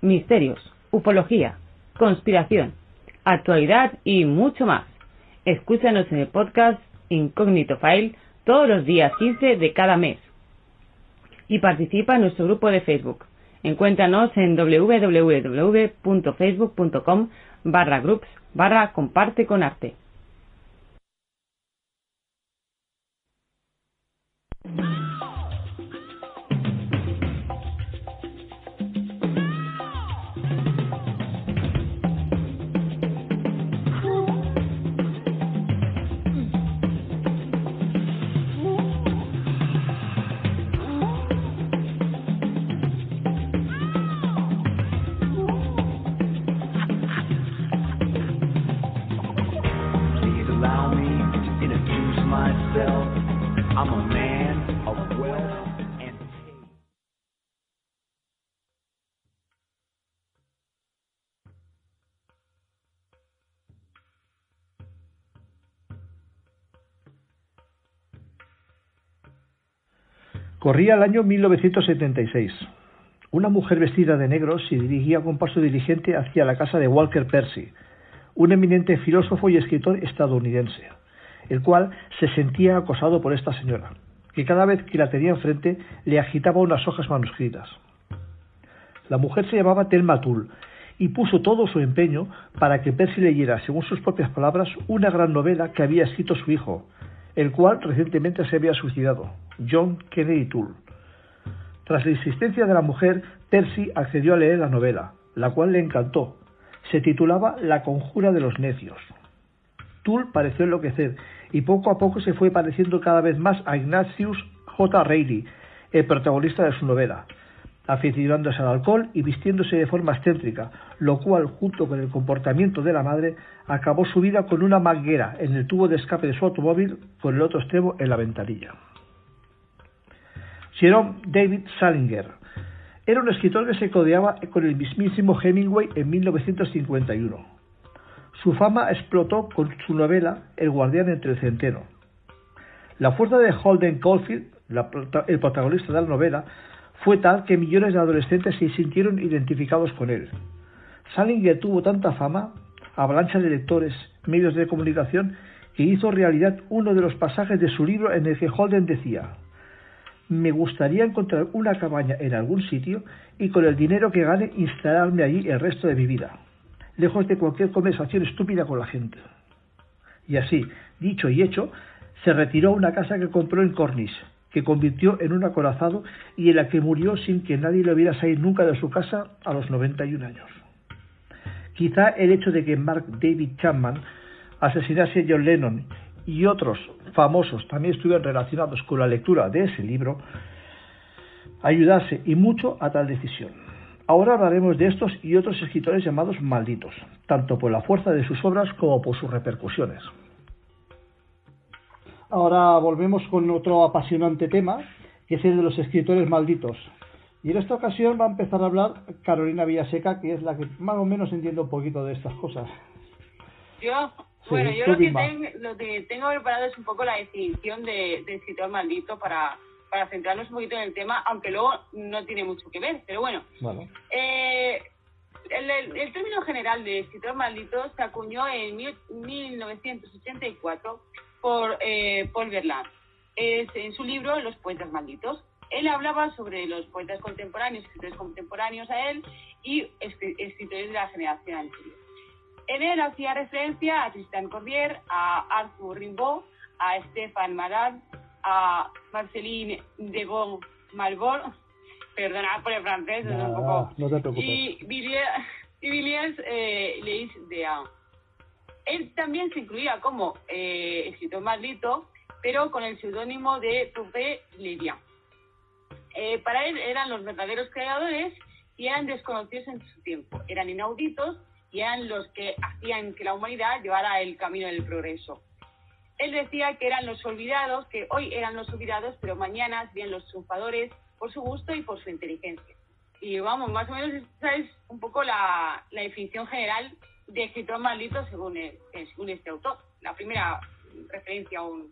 E: Misterios, ufología, conspiración, actualidad y mucho más. Escúchanos en el podcast Incógnito File todos los días 15 de cada mes. Y participa en nuestro grupo de Facebook. Encuéntranos en www.facebook.com barra groups barra comparte con arte.
C: Corría el año 1976. Una mujer vestida de negro se dirigía con paso diligente hacia la casa de Walker Percy, un eminente filósofo y escritor estadounidense, el cual se sentía acosado por esta señora, que cada vez que la tenía enfrente le agitaba unas hojas manuscritas. La mujer se llamaba Thelma Tull y puso todo su empeño para que Percy leyera, según sus propias palabras, una gran novela que había escrito su hijo, el cual recientemente se había suicidado, John Kennedy Tull. Tras la insistencia de la mujer, Percy accedió a leer la novela, la cual le encantó. Se titulaba La conjura de los necios. Tull pareció enloquecer y poco a poco se fue pareciendo cada vez más a Ignatius J. Reilly, el protagonista de su novela, aficionándose al alcohol y vistiéndose de forma excéntrica, lo cual, junto con el comportamiento de la madre, acabó su vida con una manguera en el tubo de escape de su automóvil con el otro extremo en la ventanilla. Jerome David Salinger era un escritor que se codeaba con el mismísimo Hemingway en 1951. Su fama explotó con su novela El guardián entre el centeno. La fuerza de Holden Caulfield, el protagonista de la novela, fue tal que millones de adolescentes se sintieron identificados con él. Salinger tuvo tanta fama, avalancha de lectores, medios de comunicación, que hizo realidad uno de los pasajes de su libro en el que Holden decía me gustaría encontrar una cabaña en algún sitio y con el dinero que gane instalarme allí el resto de mi vida, lejos de cualquier conversación estúpida con la gente. Y así, dicho y hecho, se retiró a una casa que compró en Cornish, que convirtió en un acorazado y en la que murió sin que nadie le viera salir nunca de su casa a los 91 años. Quizá el hecho de que Mark David Chapman asesinase a John Lennon y otros famosos también estuvieran relacionados con la lectura de ese libro ayudase y mucho a tal decisión. Ahora hablaremos de estos y otros escritores llamados malditos, tanto por la fuerza de sus obras como por sus repercusiones. Ahora volvemos con otro apasionante tema, que es el de los escritores malditos. Y en esta ocasión va a empezar a hablar Carolina Villaseca, que es la que más o menos entiende un poquito de estas cosas.
B: Yo,
C: Sí,
B: bueno, yo lo que, ten- lo que tengo preparado es un poco la definición de, de escritor maldito para, para centrarnos un poquito en el tema, aunque luego no tiene mucho que ver, pero bueno.
C: Bueno,
B: Eh, el, el- el término general de escritor maldito se acuñó en mil- 1984 por eh, Paul Verlaine es, en su libro Los poetas malditos. Él hablaba sobre los poetas contemporáneos, escritores contemporáneos a él y escri- escritores de la generación anterior. En él hacía referencia a Tristan Corbier, a Arthur Rimbaud, a Stéphane Marat, a Marceline de Gaulle Malbon, perdonad por el francés, es un poco
C: no te preocupes.
B: y Villiers, y Villiers eh, Leis de A. Él también se incluía como eh, escritor maldito, pero con el seudónimo de Toupé Lidia. Eh, para él eran los verdaderos creadores y eran desconocidos en su tiempo, eran inauditos y eran los que hacían que la humanidad llevara el camino del progreso. Él decía que eran los olvidados, que hoy eran los olvidados, pero mañana serían los triunfadores por su gusto y por su inteligencia. Y vamos, más o menos esa es un poco la, la definición general de escritor maldito según, el- eh, según este autor. La primera referencia a un,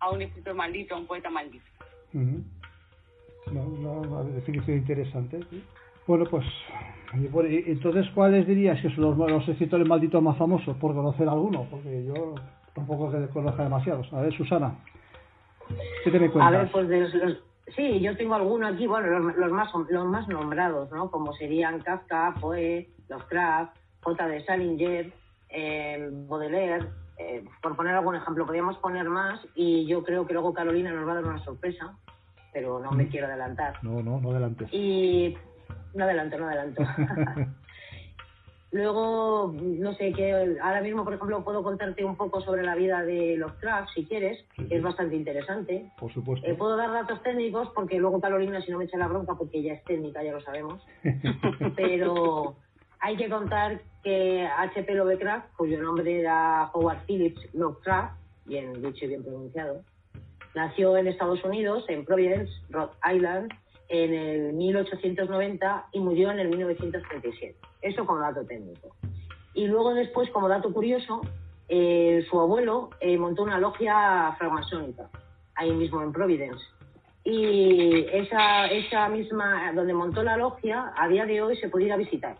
B: a un escritor maldito, a un poeta maldito.
C: No, no, una definición interesante. sí. Bueno, pues, entonces, ¿cuáles dirías que son los, los escritores malditos más famosos? Por conocer alguno, porque yo tampoco que conozca demasiados. A ver, Susana, ¿qué te me
A: A
C: cuentas?
A: ver, pues de los, los- sí, yo tengo alguno aquí, bueno, los, los más los más nombrados, ¿no? Como serían Kafka, Poe, Lovecraft, J. de Salinger, eh, Baudelaire, eh, por poner algún ejemplo, podríamos poner más y yo creo que luego Carolina nos va a dar una sorpresa, pero no me
C: Mm.
A: quiero adelantar.
C: No, no, no adelantes.
A: Y no adelanto, no adelanto. Luego, no sé, que ahora mismo, por ejemplo, puedo contarte un poco sobre la vida de Lovecraft, si quieres,
C: Sí,
A: que es bastante interesante.
C: Por supuesto.
A: Eh, puedo dar datos técnicos porque luego Carolina, si no me echa la bronca, porque ella es técnica, ya lo sabemos. Pero hay que contar que H.P. Lovecraft, cuyo nombre era Howard Phillips Lovecraft, bien dicho y bien pronunciado, nació en Estados Unidos, en Providence, Rhode Island, en el 1890 y murió en el 1937. Eso como dato técnico. Y luego después, como dato curioso, eh, su abuelo eh, montó una logia francmasónica, ahí mismo en Providence. Y esa, esa misma, donde montó la logia, a día de hoy se puede ir a visitar.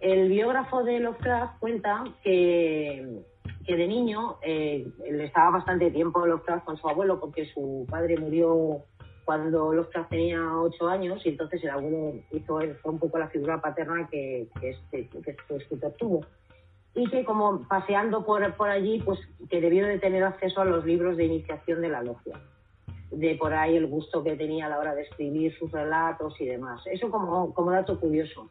A: El biógrafo de Lovecraft cuenta que, que de niño eh, él estaba bastante tiempo Lovecraft con su abuelo porque su padre murió cuando Lovecraft tenía ocho años y entonces el abuelo hizo fue un poco la figura paterna que, que este, que este escritor tuvo. Y que como paseando por, por allí pues que debió de tener acceso a los libros de iniciación de la logia. De por ahí el gusto que tenía a la hora de escribir sus relatos y demás. Eso como, como dato curioso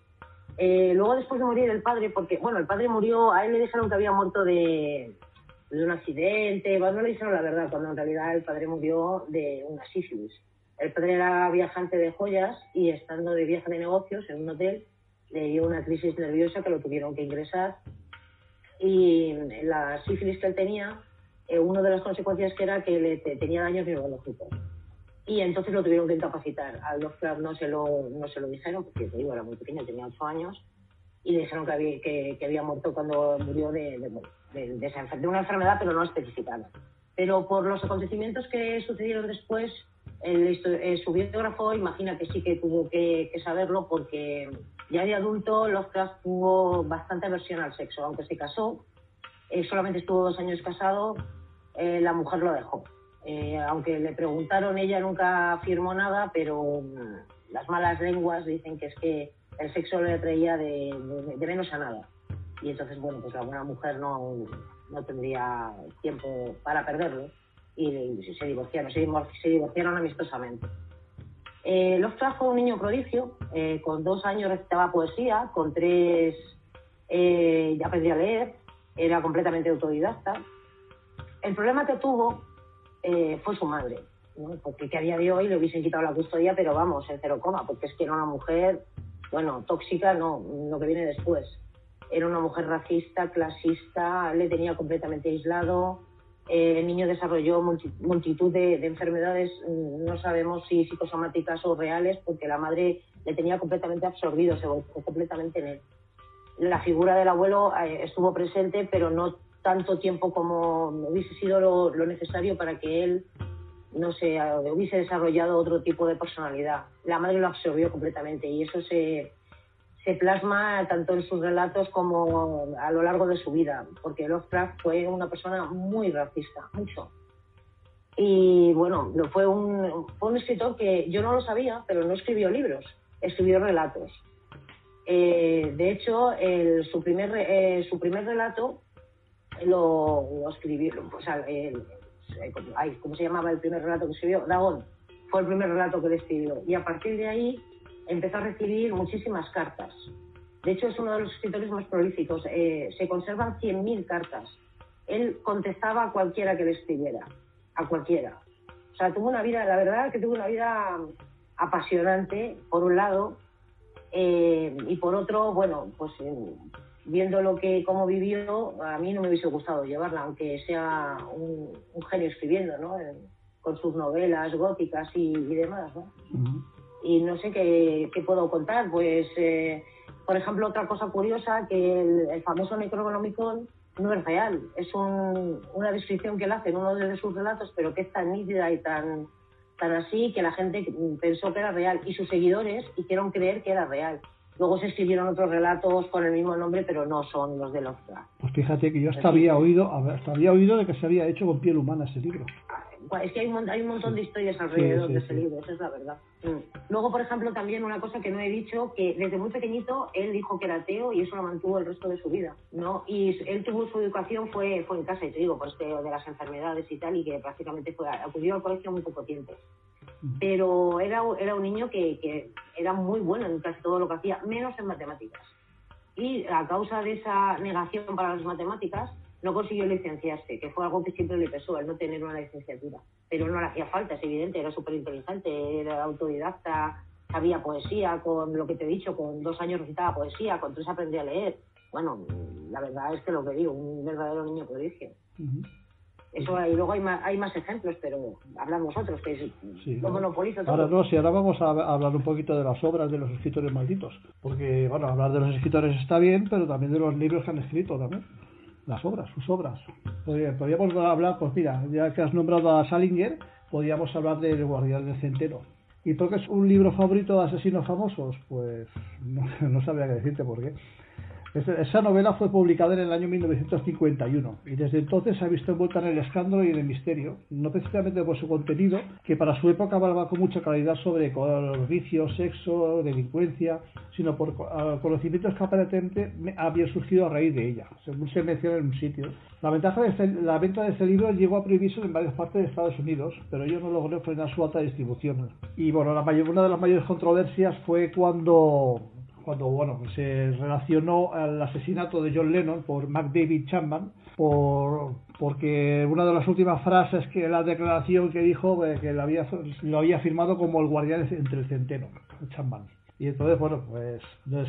A: eh, luego después de morir el padre, porque, bueno, el padre murió, a él le dijeron que había muerto de, un accidente, bueno, no le dijeron la verdad, cuando en realidad el padre murió de una sífilis. El padre era viajante de joyas y estando de viaje de negocios en un hotel, le dio una crisis nerviosa que lo tuvieron que ingresar y la sífilis que él tenía, eh, una de las consecuencias que era que le te- tenía daños neurológicos y entonces lo tuvieron que incapacitar. Al doctor no se lo, no se lo dijeron, porque te digo, era muy pequeño, tenía ocho años, y le dijeron que había, que, que había muerto cuando murió de, de, de- de esa de una enfermedad, pero no especificada. Pero por los acontecimientos que sucedieron después, el, eh, su biógrafo imagina que sí que tuvo que, que saberlo, porque ya de adulto Lovecraft tuvo bastante aversión al sexo, aunque se casó, eh, solamente estuvo dos años casado, eh, la mujer lo dejó Eh, aunque le preguntaron, ella nunca afirmó nada, pero mm, las malas lenguas dicen que es que el sexo le atraía de, de- de menos a nada. Y entonces, bueno, pues alguna mujer no, no tendría tiempo para perderlo y, y se divorciaron, se, se divorciaron amistosamente. Eh, Lovecraft fue un niño prodigio, eh, con dos años recitaba poesía, con tres eh, ya aprendía a leer, era completamente autodidacta. El problema que tuvo eh, fue su madre, ¿no? porque que a día de hoy le hubiesen quitado la custodia, pero vamos, en cero coma, porque es que era una mujer, bueno, tóxica, no, lo que viene después. Era una mujer racista, clasista, le tenía completamente aislado. Eh, el niño desarrolló multi- multitud de, de enfermedades, mm, no sabemos si psicosomáticas o reales, porque la madre le tenía completamente absorbido, se volcó completamente en él. La figura del abuelo eh, estuvo presente, pero no tanto tiempo como hubiese sido lo, lo necesario para que él no sé, eh, hubiese desarrollado otro tipo de personalidad. La madre lo absorbió completamente y eso se, se plasma tanto en sus relatos como a lo largo de su vida, porque Lovecraft fue una persona muy racista, mucho. Y bueno, fue un, fue un escritor que yo no lo sabía, pero no escribió libros, escribió relatos. Eh, de hecho, el- su, primer, eh, su primer relato lo, lo escribió, o sea, el- ay, ¿cómo se llamaba el primer relato que escribió? Dagón. Fue el primer relato que él escribió. Y a partir de ahí empezó a recibir muchísimas cartas. De hecho, es uno de los escritores más prolíficos. Eh, se conservan 100.000 cartas. Él contestaba a cualquiera que le escribiera, a cualquiera. O sea, tuvo una vida, la verdad que tuvo una vida apasionante, por un lado, eh, y por otro, bueno, pues eh, viendo lo que cómo vivió, a mí no me hubiese gustado llevarla, aunque sea un, un genio escribiendo, ¿no? En- con sus novelas góticas y, y demás, ¿no? Y no sé qué, qué puedo contar, pues, eh, por ejemplo, otra cosa curiosa, que el, el famoso Necronomicon no es real, es un- una descripción que él hace en uno de sus relatos, pero que es tan nítida y tan, tan así que la gente pensó que era real y sus seguidores hicieron creer que era real. Luego se escribieron otros relatos con el mismo nombre, pero no son los de Lovecraft.
C: Pues fíjate que yo hasta había oído, hasta había oído de que se había hecho con piel humana ese libro.
A: Es que hay un, hay un montón de historias alrededor
C: sí,
A: de ese
C: sí.
A: libro, esa es la verdad. Mm. Luego, por ejemplo, también una cosa que no he dicho, que desde muy pequeñito él dijo que era ateo y eso lo mantuvo el resto de su vida, ¿no? Y él tuvo su educación, fue, fue en casa, y te digo, por este de las enfermedades y tal, y que prácticamente fue, acudió al colegio muy poco tiempo. Pero era, era un niño que, que era muy bueno en casi todo lo que hacía, menos en matemáticas. Y a causa de esa negación para las matemáticas, no consiguió licenciarse, que fue algo que siempre le pesó, el no tener una licenciatura. Pero no le hacía falta, es evidente, era súper inteligente, era autodidacta, sabía poesía, con lo que te he dicho, con dos años recitaba poesía, con tres aprendí a leer. Bueno, la verdad es que lo que digo, un verdadero niño prodigio. Eso hay, luego hay más, hay más ejemplos, pero hablamos otros, que es,
C: Sí,
A: lo monopolizo todo.
C: Ahora no, si ahora vamos a hablar un poquito de las obras de los escritores malditos. Porque, bueno, hablar de los escritores está bien, pero también de los libros que han escrito también. Las obras, sus obras. Podría- Podríamos hablar, pues mira, ya que has nombrado a Salinger, podríamos hablar del Guardián del Centeno. ¿Y por qué es un libro favorito de asesinos famosos? Pues no, no sabría qué decirte por qué. Esa novela fue publicada en el año 1951 y desde entonces se ha visto envuelta en el escándalo y en el misterio, no precisamente por su contenido, que para su época hablaba con mucha claridad sobre vicios, sexo, delincuencia, sino por ah, conocimientos que aparentemente me- habían surgido a raíz de ella, según se menciona en un sitio. La, ventaja de este- la venta de este libro llegó a prohibirse en varias partes de Estados Unidos, pero ello no logró frenar su alta distribución. Y bueno, la mayor- una de las mayores controversias fue cuando cuando bueno se relacionó al asesinato de John Lennon por McDavid Chapman por porque una de las últimas frases que la declaración que dijo eh, que lo había lo había firmado como el guardián entre el centeno Chapman y entonces bueno pues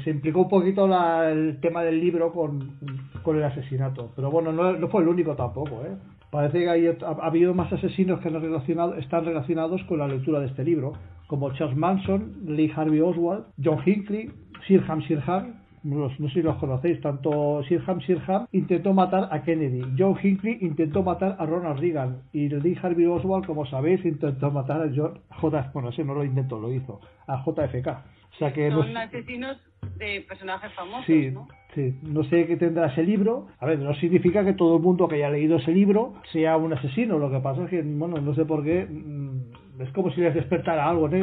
C: se implicó un poquito la- el tema del libro con, con el asesinato pero bueno no, fue el único tampoco ¿eh? Parece que hay, ha, ha habido más asesinos que han relacionado, están relacionados con la lectura de este libro, como Charles Manson, Lee Harvey Oswald, John Hinckley, Sirham Sirhan, los- no sé si los conocéis, tanto Sirham Sirhan intentó matar a Kennedy, John Hinckley intentó matar a Ronald Reagan y Lee Harvey Oswald, como sabéis, intentó matar a John J. Bueno, ese no lo intentó, lo hizo, a JFK. O sea que no
B: Son asesinos de personajes famosos,
C: Sí,
B: ¿no?
C: Sí, no sé qué tendrá ese libro. A ver, no significa que todo el mundo que haya leído ese libro sea un asesino. Lo que pasa es que, bueno, no sé por qué. mm, Es como si les despertara algo, ¿no?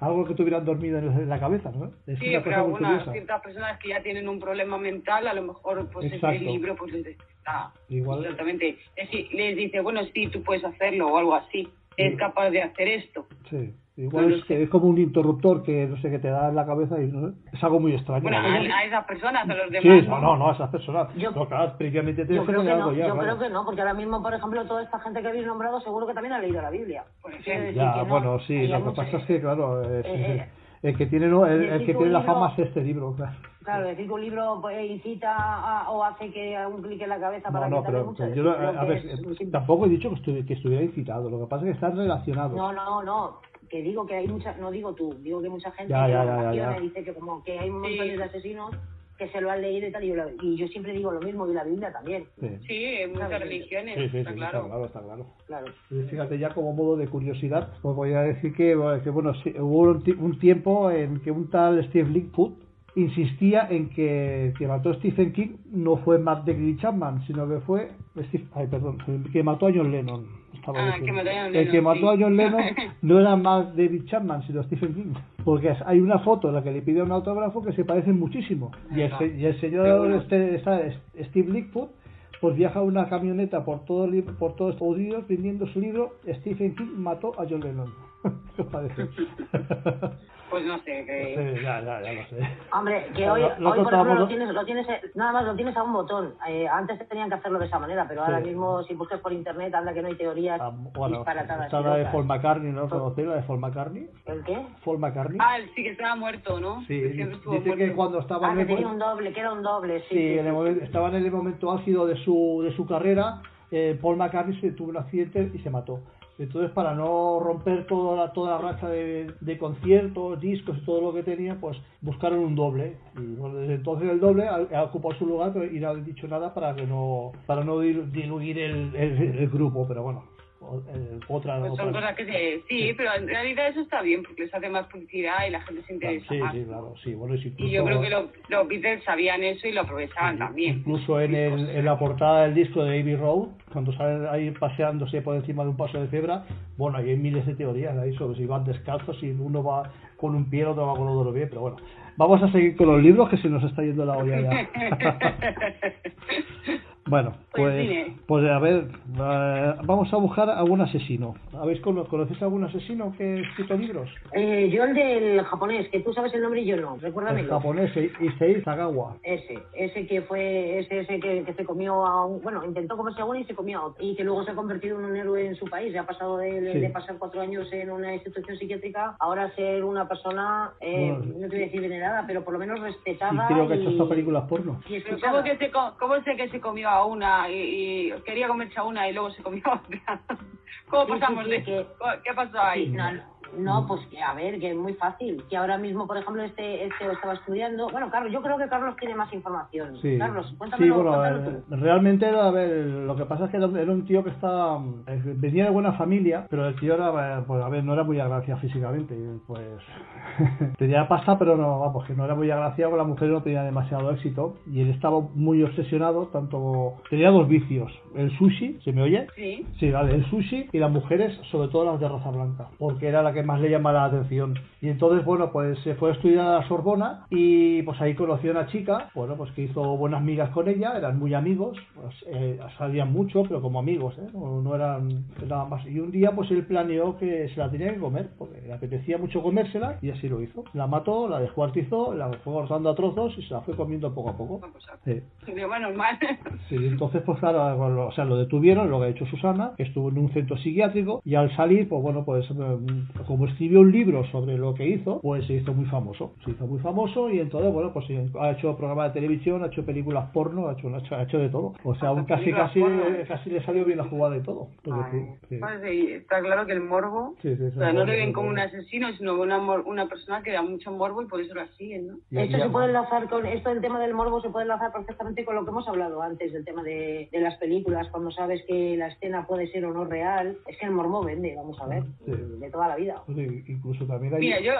C: Algo que tuvieran dormido en la cabeza, ¿no? Es
B: Sí,
C: una
B: pero
C: cosa
B: algunas
C: curiosa.
B: ciertas personas que ya tienen un problema mental, a lo mejor pues
C: Exacto.
B: ese libro pues les está
C: Igual-
B: exactamente. Es decir, les dice, bueno, sí, tú puedes hacerlo o algo así. Es capaz de hacer esto.
C: Sí. Igual es, que es como un interruptor que no sé que te da en la cabeza y no sé, es algo muy extraño.
B: Bueno, a, a esas personas, a los
C: Sí,
B: demás.
C: no, no, no, a esas personas.
A: Yo-
C: no, claro, previamente
A: Yo creo que no,
C: ya.
A: yo
C: claro.
A: creo que no, porque ahora mismo, por ejemplo, toda esta gente que habéis nombrado seguro que también ha leído la Biblia. Decir
C: Ya,
A: que no,
C: bueno, sí, lo que pasa es que, claro, es-
A: eh,
C: el que tiene, no, el, el que tiene la
A: libro-
C: fama es este libro, claro.
A: Claro, decir que un libro pues, incita a- o hace que un clic en la cabeza
C: No,
A: para
C: no,
A: quitarle
C: pero,
A: mucho.
C: pero yo, no- a
A: que
C: ver,
A: es
C: eh, tampoco he dicho que, estuvi- que estuviera incitado, lo que pasa es que están relacionados.
A: No, no, no, que digo que hay mucha, no digo tú, digo que mucha gente
C: Ya,
A: que
C: ya,
A: dice que como que hay un
B: Sí.
A: montón de asesinos que se lo han leído y tal, y yo, lo- y yo siempre digo lo mismo, y la Biblia también,
C: Sí,
B: Sí, en muchas religiones,
C: sí, sí, sí,
B: está
C: está
B: claro.
C: claro, está claro.
A: claro.
C: Y Fíjate, ya como modo de curiosidad, os voy a decir que, bueno, que, bueno, sí, hubo un, ti- un tiempo en que un tal Steve Lightfoot insistía en que que mató a Stephen King no fue Matt David Chapman, sino que fue Steve, ay, perdón, que mató a John Lennon. Estaba
B: Ah,
C: diciendo.
B: que mató a John
C: El
B: Lennon,
C: que mató a. John Lennon no era Matt David Chapman, sino Stephen King. Porque hay una foto en la que le pide un autógrafo que se parecen muchísimo. Y el, y el señor este, Steve Lightfoot pues viaja una camioneta por todo por todos Estados Unidos vendiendo su libro Stephen King mató a John Lennon.
B: Pues no sé, que...
C: Sí, ya, ya, ya lo sé.
A: Hombre, que hoy,
C: lo
A: hoy por ejemplo,
C: ¿no?
A: lo tienes, lo tienes, eh, nada más lo tienes a un botón. Eh, antes tenían que hacerlo de esa manera, pero ahora
C: Sí.
A: mismo si buscas por internet, anda que no hay teorías
C: Ah, bueno,
A: disparatadas.
C: está la de. Paul McCartney, ¿no? ¿Conocéis la de Paul McCartney?
A: ¿El qué?
C: Paul McCartney.
B: Ah, él sí que estaba muerto, ¿no?
C: sí,
B: Que
C: dice que
B: muerto.
C: cuando estaba
A: Ah,
C: en
A: que
C: el
A: tenía
C: mo-
A: un doble, que era un doble, sí.
C: sí,
A: sí,
C: en el
A: sí.
C: momento- estaba en el momento álgido de su, de su carrera, eh, Paul McCartney se tuvo un accidente y se mató. Entonces, para no romper toda la, toda la racha de, conciertos, discos y todo lo que tenía, pues buscaron un doble. Y desde entonces el doble ha, ocupado su lugar y no han dicho nada para que no para no dil- diluir el, grupo. Pero bueno, otra.
B: Pues son
C: otra-
B: cosas que se... Sí, pero en realidad eso está bien, porque les hace más publicidad y la gente se interesa
C: Sí,
B: más.
C: sí, claro, sí. Bueno, y si
B: Y yo
C: incluso-
B: creo que lo- los Beatles sabían eso y lo aprovechaban también.
C: Incluso en, el, en la portada del disco de Abbey Road, cuando salen ahí paseándose por encima de un paso de cebra, bueno, ahí hay miles de teorías ahí sobre si van descalzos, si uno va con un pie, el otro va con otro pie, pero bueno. Vamos a seguir con los libros que se nos está yendo la olla ya. bueno,
B: Pues
C: pues,
B: dime.
C: pues a ver, eh, vamos a buscar algún asesino. ¿Habéis cono- ¿Conocéis algún asesino que ha escrito libros?
A: Eh, yo el del japonés, que tú sabes el nombre y yo no,
C: El
A: recuérdamelo.
C: japonés Issei Sagawa.
A: Ese, ese que fue, ese, ese que, que se comió a un, bueno, intentó comerse a uno y se comió a otro. Y que luego se ha convertido en un héroe en su país. Ya ha pasado de,
C: Sí.
A: de pasar cuatro años en una institución psiquiátrica, ahora a ser una persona, eh,
C: Bueno.
A: no te voy a decir venerada, pero por lo menos
C: Y
A: respetada.
C: creo que ha
A: y-
C: hecho hasta películas porno.
A: y.
B: ¿cómo, que se, ¿Cómo sé que se comió a una y, y quería comerse una y luego se comió otra? ¿Cómo pasamos de ¿Qué pasó ahí?
A: No, no, pues que a ver, que es muy fácil. Que ahora mismo, por ejemplo, este, este estaba estudiando. Bueno, Carlos, yo creo que Carlos tiene más información.
C: Sí,
A: Carlos,
C: sí
A: cuéntamelo,
C: bueno, eh, realmente era, a ver, lo que pasa es que era, un tío que estaba, eh, venía de buena familia, pero el tío era, eh, pues a ver, no era muy agraciado físicamente, pues tenía pasta, pero no, vamos, que no era muy agraciado, la mujer no tenía demasiado éxito, y él estaba muy obsesionado, tanto, tenía dos vicios, el sushi, ¿se me oye?
B: Sí.
C: Sí, vale, el sushi y las mujeres, sobre todo las de raza blanca, porque era la que más le llamaba la atención. Y entonces, bueno, pues se fue a estudiar a la Sorbona y pues ahí conoció a una chica, bueno, pues que hizo buenas migas con ella, eran muy amigos, pues eh, salían mucho, pero como amigos, ¿eh? No, no eran nada más. Y un día, pues él planeó que se la tenía que comer, porque le apetecía mucho comérsela y así lo hizo. La mató, la descuartizó, la fue cortando a trozos y se la fue comiendo poco a poco.
B: Pues,
C: Sí. Sí, entonces pues claro, o sea, lo detuvieron, lo que ha hecho Susana, que estuvo en un centro psiquiátrico y al salir, pues bueno, pues eh, como escribió un libro sobre lo que hizo, pues se hizo muy famoso, se hizo muy famoso y entonces, bueno, pues sí, ha hecho programas de televisión, ha hecho películas porno, ha hecho, ha hecho, ha hecho de todo, o sea, casi
B: películas
C: casi,
B: porno.
C: casi le salió bien la jugada y todo.
B: Ay,
C: sí,
B: pues sí, está claro que el morbo,
C: Sí, sí,
B: o sea, no le ven como un asesino, sino una, mor- una persona que da mucho morbo y por eso la siguen, ¿no?
C: Y
A: Esto se puede enlazar con esto del tema del morbo se puede enlazar perfectamente con lo que hemos hablado antes del tema de, de las películas cuando sabes que la escena puede ser o no real es que el morbo vende vamos a ver
C: Sí.
A: de toda la vida
C: incluso también hay...
B: Mira, yo,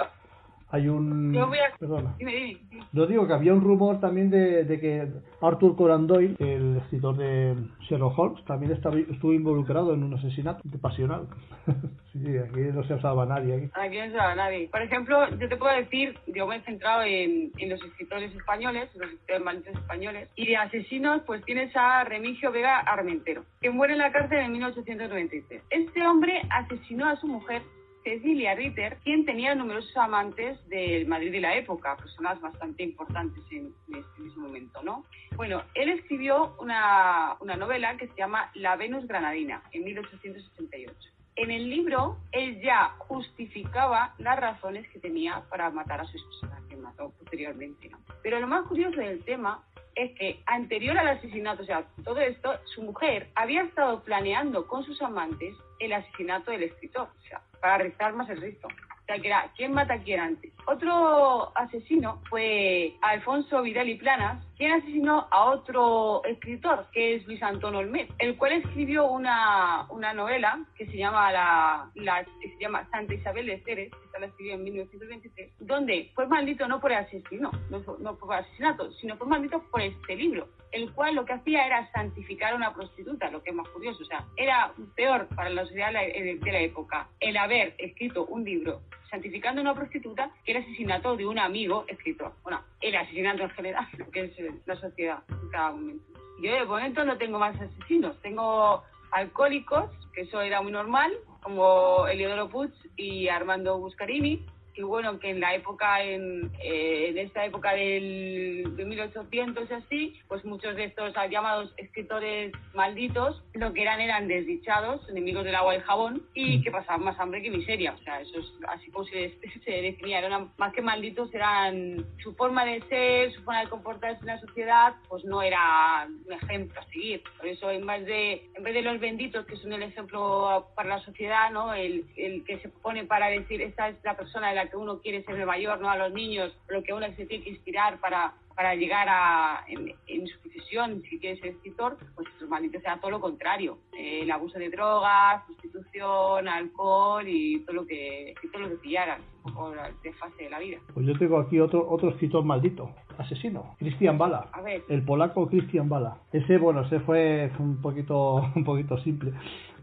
C: Hay un...
B: Yo voy a-
C: Perdona.
B: Dime, dime.
C: No digo que había un rumor también de, de que Arthur Conan Doyle, el escritor de Sherlock Holmes, también estaba, estuvo involucrado en un asesinato pasional. sí, aquí no se usaba nadie. Aquí.
B: Aquí no se va nadie. Por ejemplo, yo te puedo decir, yo me he centrado en, en los escritores españoles, los escritores españoles, y de asesinos, pues tienes a Remigio Vega Armentero, que muere en la cárcel en 1893. Este hombre asesinó a su mujer. Cecilia Ritter, quien tenía numerosos amantes del Madrid de la época, personas bastante importantes en, en mismo momento, ¿no? Bueno, él escribió una, una novela que se llama La Venus Granadina, en 1888. En el libro, él ya justificaba las razones que tenía para matar a su esposa, que mató posteriormente. ¿no? Pero lo más curioso del tema es que anterior al asesinato, o sea, todo esto, su mujer había estado planeando con sus amantes el asesinato del escritor, o sea, para rezar más el resto. O sea, que era, ¿quién mata a quién antes? Otro asesino fue Alfonso Vidal y Planas, quien asesinó a otro escritor, que es Luis Antón Olmet, el cual escribió una, una novela que se llama la, la- que se llama Santa Isabel de Ceres, esta la escribió en 1923, donde fue maldito no por el asesino, no, no por asesinato, sino fue maldito por este libro, el cual lo que hacía era santificar a una prostituta, lo que es más curioso, o sea, era peor para la sociedad de la, la época el haber escrito un libro santificando a una prostituta que el asesinato de un amigo escritor. Bueno, el asesinato en general, que es eh, la sociedad en cada momento. Yo de momento no tengo más asesinos, tengo alcohólicos, que eso era muy normal, como Eliodoro Puig y Armando Buscarini, que bueno, que en la época, en, eh, en esta época del, de 1800 y así, pues muchos de estos llamados escritores malditos, lo que eran eran desdichados, enemigos del agua y el jabón, y que pasaban más hambre que miseria. O sea, eso es así como se, se definía. Eran más que malditos, eran su forma de ser, su forma de comportarse en la sociedad, pues no era un ejemplo a seguir. Por eso, en vez de, en vez de los benditos, que son el ejemplo para la sociedad, ¿no? El, el que se pone para decir, esta es la persona de la que uno quiere ser de mayor, ¿no? A los niños, lo que uno se tiene que inspirar para, para llegar a, en, su profesión, si quiere ser escritor, pues estos malditos sea todo lo contrario. Eh, el abuso de drogas, prostitución, alcohol y todo lo que, y todo lo que pillaran, un poco la desfase de la vida.
C: Pues yo tengo aquí otro otro escritor maldito, asesino, Christian Bala.
B: A ver.
C: El polaco Christian Bala. Ese, bueno, ese fue un poquito un poquito simple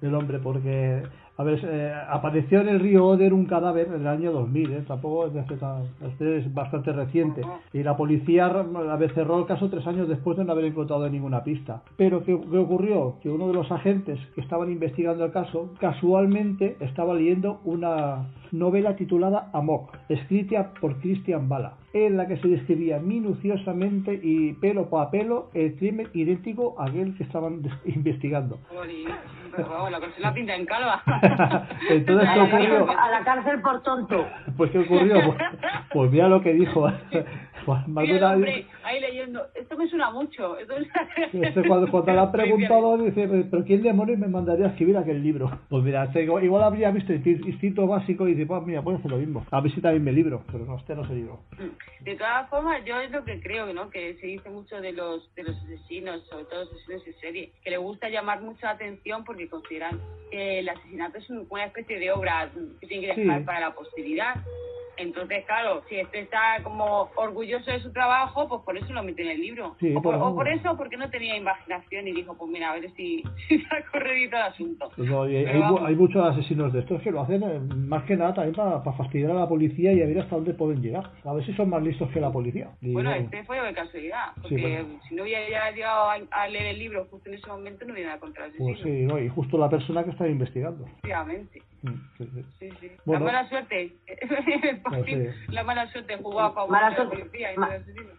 C: el hombre porque a ver, eh, apareció en el río Oder un cadáver en el año 2000, ¿eh? tampoco es, este es bastante reciente. Y la policía a ver, cerró el caso tres años después de no haber encontrado ninguna pista. Pero ¿qué, qué ocurrió? Que uno de los agentes que estaban investigando el caso casualmente estaba leyendo una novela titulada Amok, escrita por Christian Bala, en la que se describía minuciosamente y pelo a pelo el crimen idéntico a aquel que estaban investigando.
B: Jolín, pero vamos, la persona pinta en calva.
C: Entonces, ¿qué ocurrió?
A: A la cárcel por tonto.
C: Pues ¿qué ocurrió? Pues, pues mira lo que dijo.
B: Mira el hombre ahí leyendo, esto me suena mucho. Esto me-
C: Este cuando, cuando le han preguntado dice, pero ¿quién demonios me mandaría a escribir aquel libro? Pues mira, este igual, habría visto Insti- instinto básico y dice, pues mira, puede hacer lo mismo. A ver si también me libro, pero no, este no se libro.
B: De todas formas, yo es lo que creo, ¿no? Que se dice mucho de los de los asesinos, sobre todo los asesinos en serie, que le gusta llamar mucha atención porque consideran que el asesinato es un- una especie de obra que tiene que dejar
C: Sí.
B: para la posteridad. Entonces, claro, si este está como orgulloso de su trabajo, pues por eso lo mete en el libro.
C: Sí,
B: o, por, o por eso, porque no tenía imaginación y dijo, pues mira, a ver si, si corredito el asunto.
C: Pues no, hay, muchos asesinos de estos que lo hacen eh, más que nada también para, para fastidiar a la policía y a ver hasta dónde pueden llegar. A ver si son más listos que la policía. Y
B: Bueno,
C: bueno,
B: este fue de casualidad,
C: Sí,
B: porque
C: bueno.
B: si no hubiera llegado a, a leer el libro justo en ese momento, no hubiera encontrado el asesino.
C: pues sí, no, y justo la persona que está investigando.
B: Efectivamente.
C: Mm, sí, sí.
B: Sí, sí.
C: Bueno.
B: La mala suerte. Por. La mala suerte jugó a favor
A: Mala
B: de la
A: suerte.
B: policía
A: ma-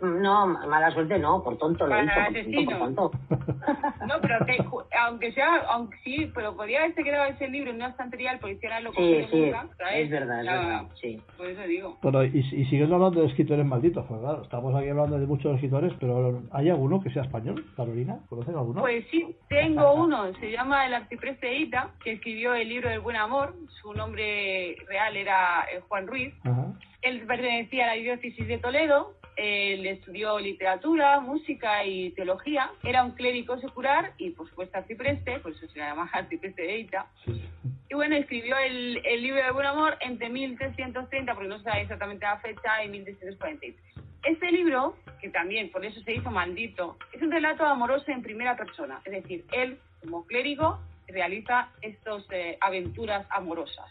B: no
A: mala suerte no, por tonto lo
B: Para
A: hizo, por
B: asesino.
A: tonto, por tonto.
B: No, pero que, aunque sea, aunque sí, pero podría haberse quedado ese libro en una estantería, el policía no lo
A: Sí,
B: cogió
A: sí,
B: nunca, ¿sabes?
A: es verdad, es
B: Ya,
A: verdad, sí.
B: Por eso digo.
C: Bueno, y, y siguiendo hablando de escritores malditos, pues claro, estamos aquí hablando de muchos escritores, pero ¿hay alguno que sea español? Carolina, ¿conocen alguno?
B: Pues sí, tengo uno, se llama El arcipreste Ita, que escribió el libro del buen amor, su nombre real era eh, Juan Ruiz,
C: Ajá.
B: Él pertenecía a la diócesis de Toledo, él estudió literatura, música y teología, era un clérigo secular y por supuesto arcipreste, por eso se llama arcipreste de Eita.
C: Sí, sí.
B: Y bueno, escribió el, el libro de Buen Amor entre 1330, porque no se sabe exactamente la fecha, y 1343. Este libro, que también por eso se hizo maldito, es un relato amoroso en primera persona. Es decir, él, como clérigo, realiza estas aventuras amorosas.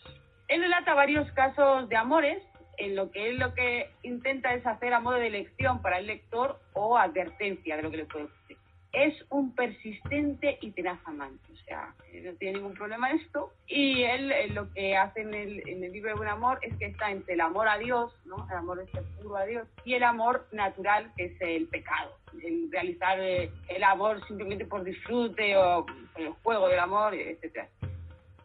B: Él relata varios casos de amores en lo que él lo que intenta es hacer a modo de lección para el lector o advertencia de lo que le puede ocurrir. Es un persistente y tenaz amante, o sea, él no tiene ningún problema esto. Y él eh, lo que hace en el, en el libro de Buen Amor es que está entre el amor a Dios, ¿no? el amor este puro a Dios, y el amor natural, que es el pecado, el realizar eh, el amor simplemente por disfrute o por el juego del amor, etcétera.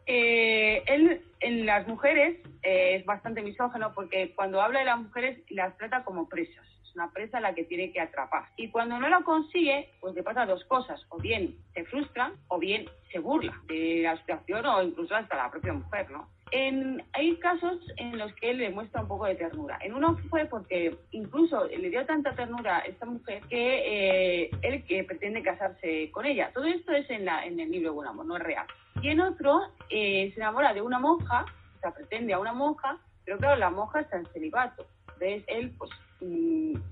B: Eh, él en las mujeres eh, es bastante misógeno porque cuando habla de las mujeres las trata como presas. Una presa a la que tiene que atrapar. Y cuando no lo consigue, pues le pasa dos cosas. O bien se frustra o bien se burla de la situación o incluso hasta la propia mujer, ¿no? En, hay casos en los que él le muestra un poco de ternura. En uno fue porque incluso le dio tanta ternura a esta mujer que eh, él que pretende casarse con ella. Todo esto es en, la, en el libro Buen Amor, no es real. Y en otro eh, se enamora de una monja, o sea, pretende a una monja, pero claro, la monja está en celibato. Entonces él, pues,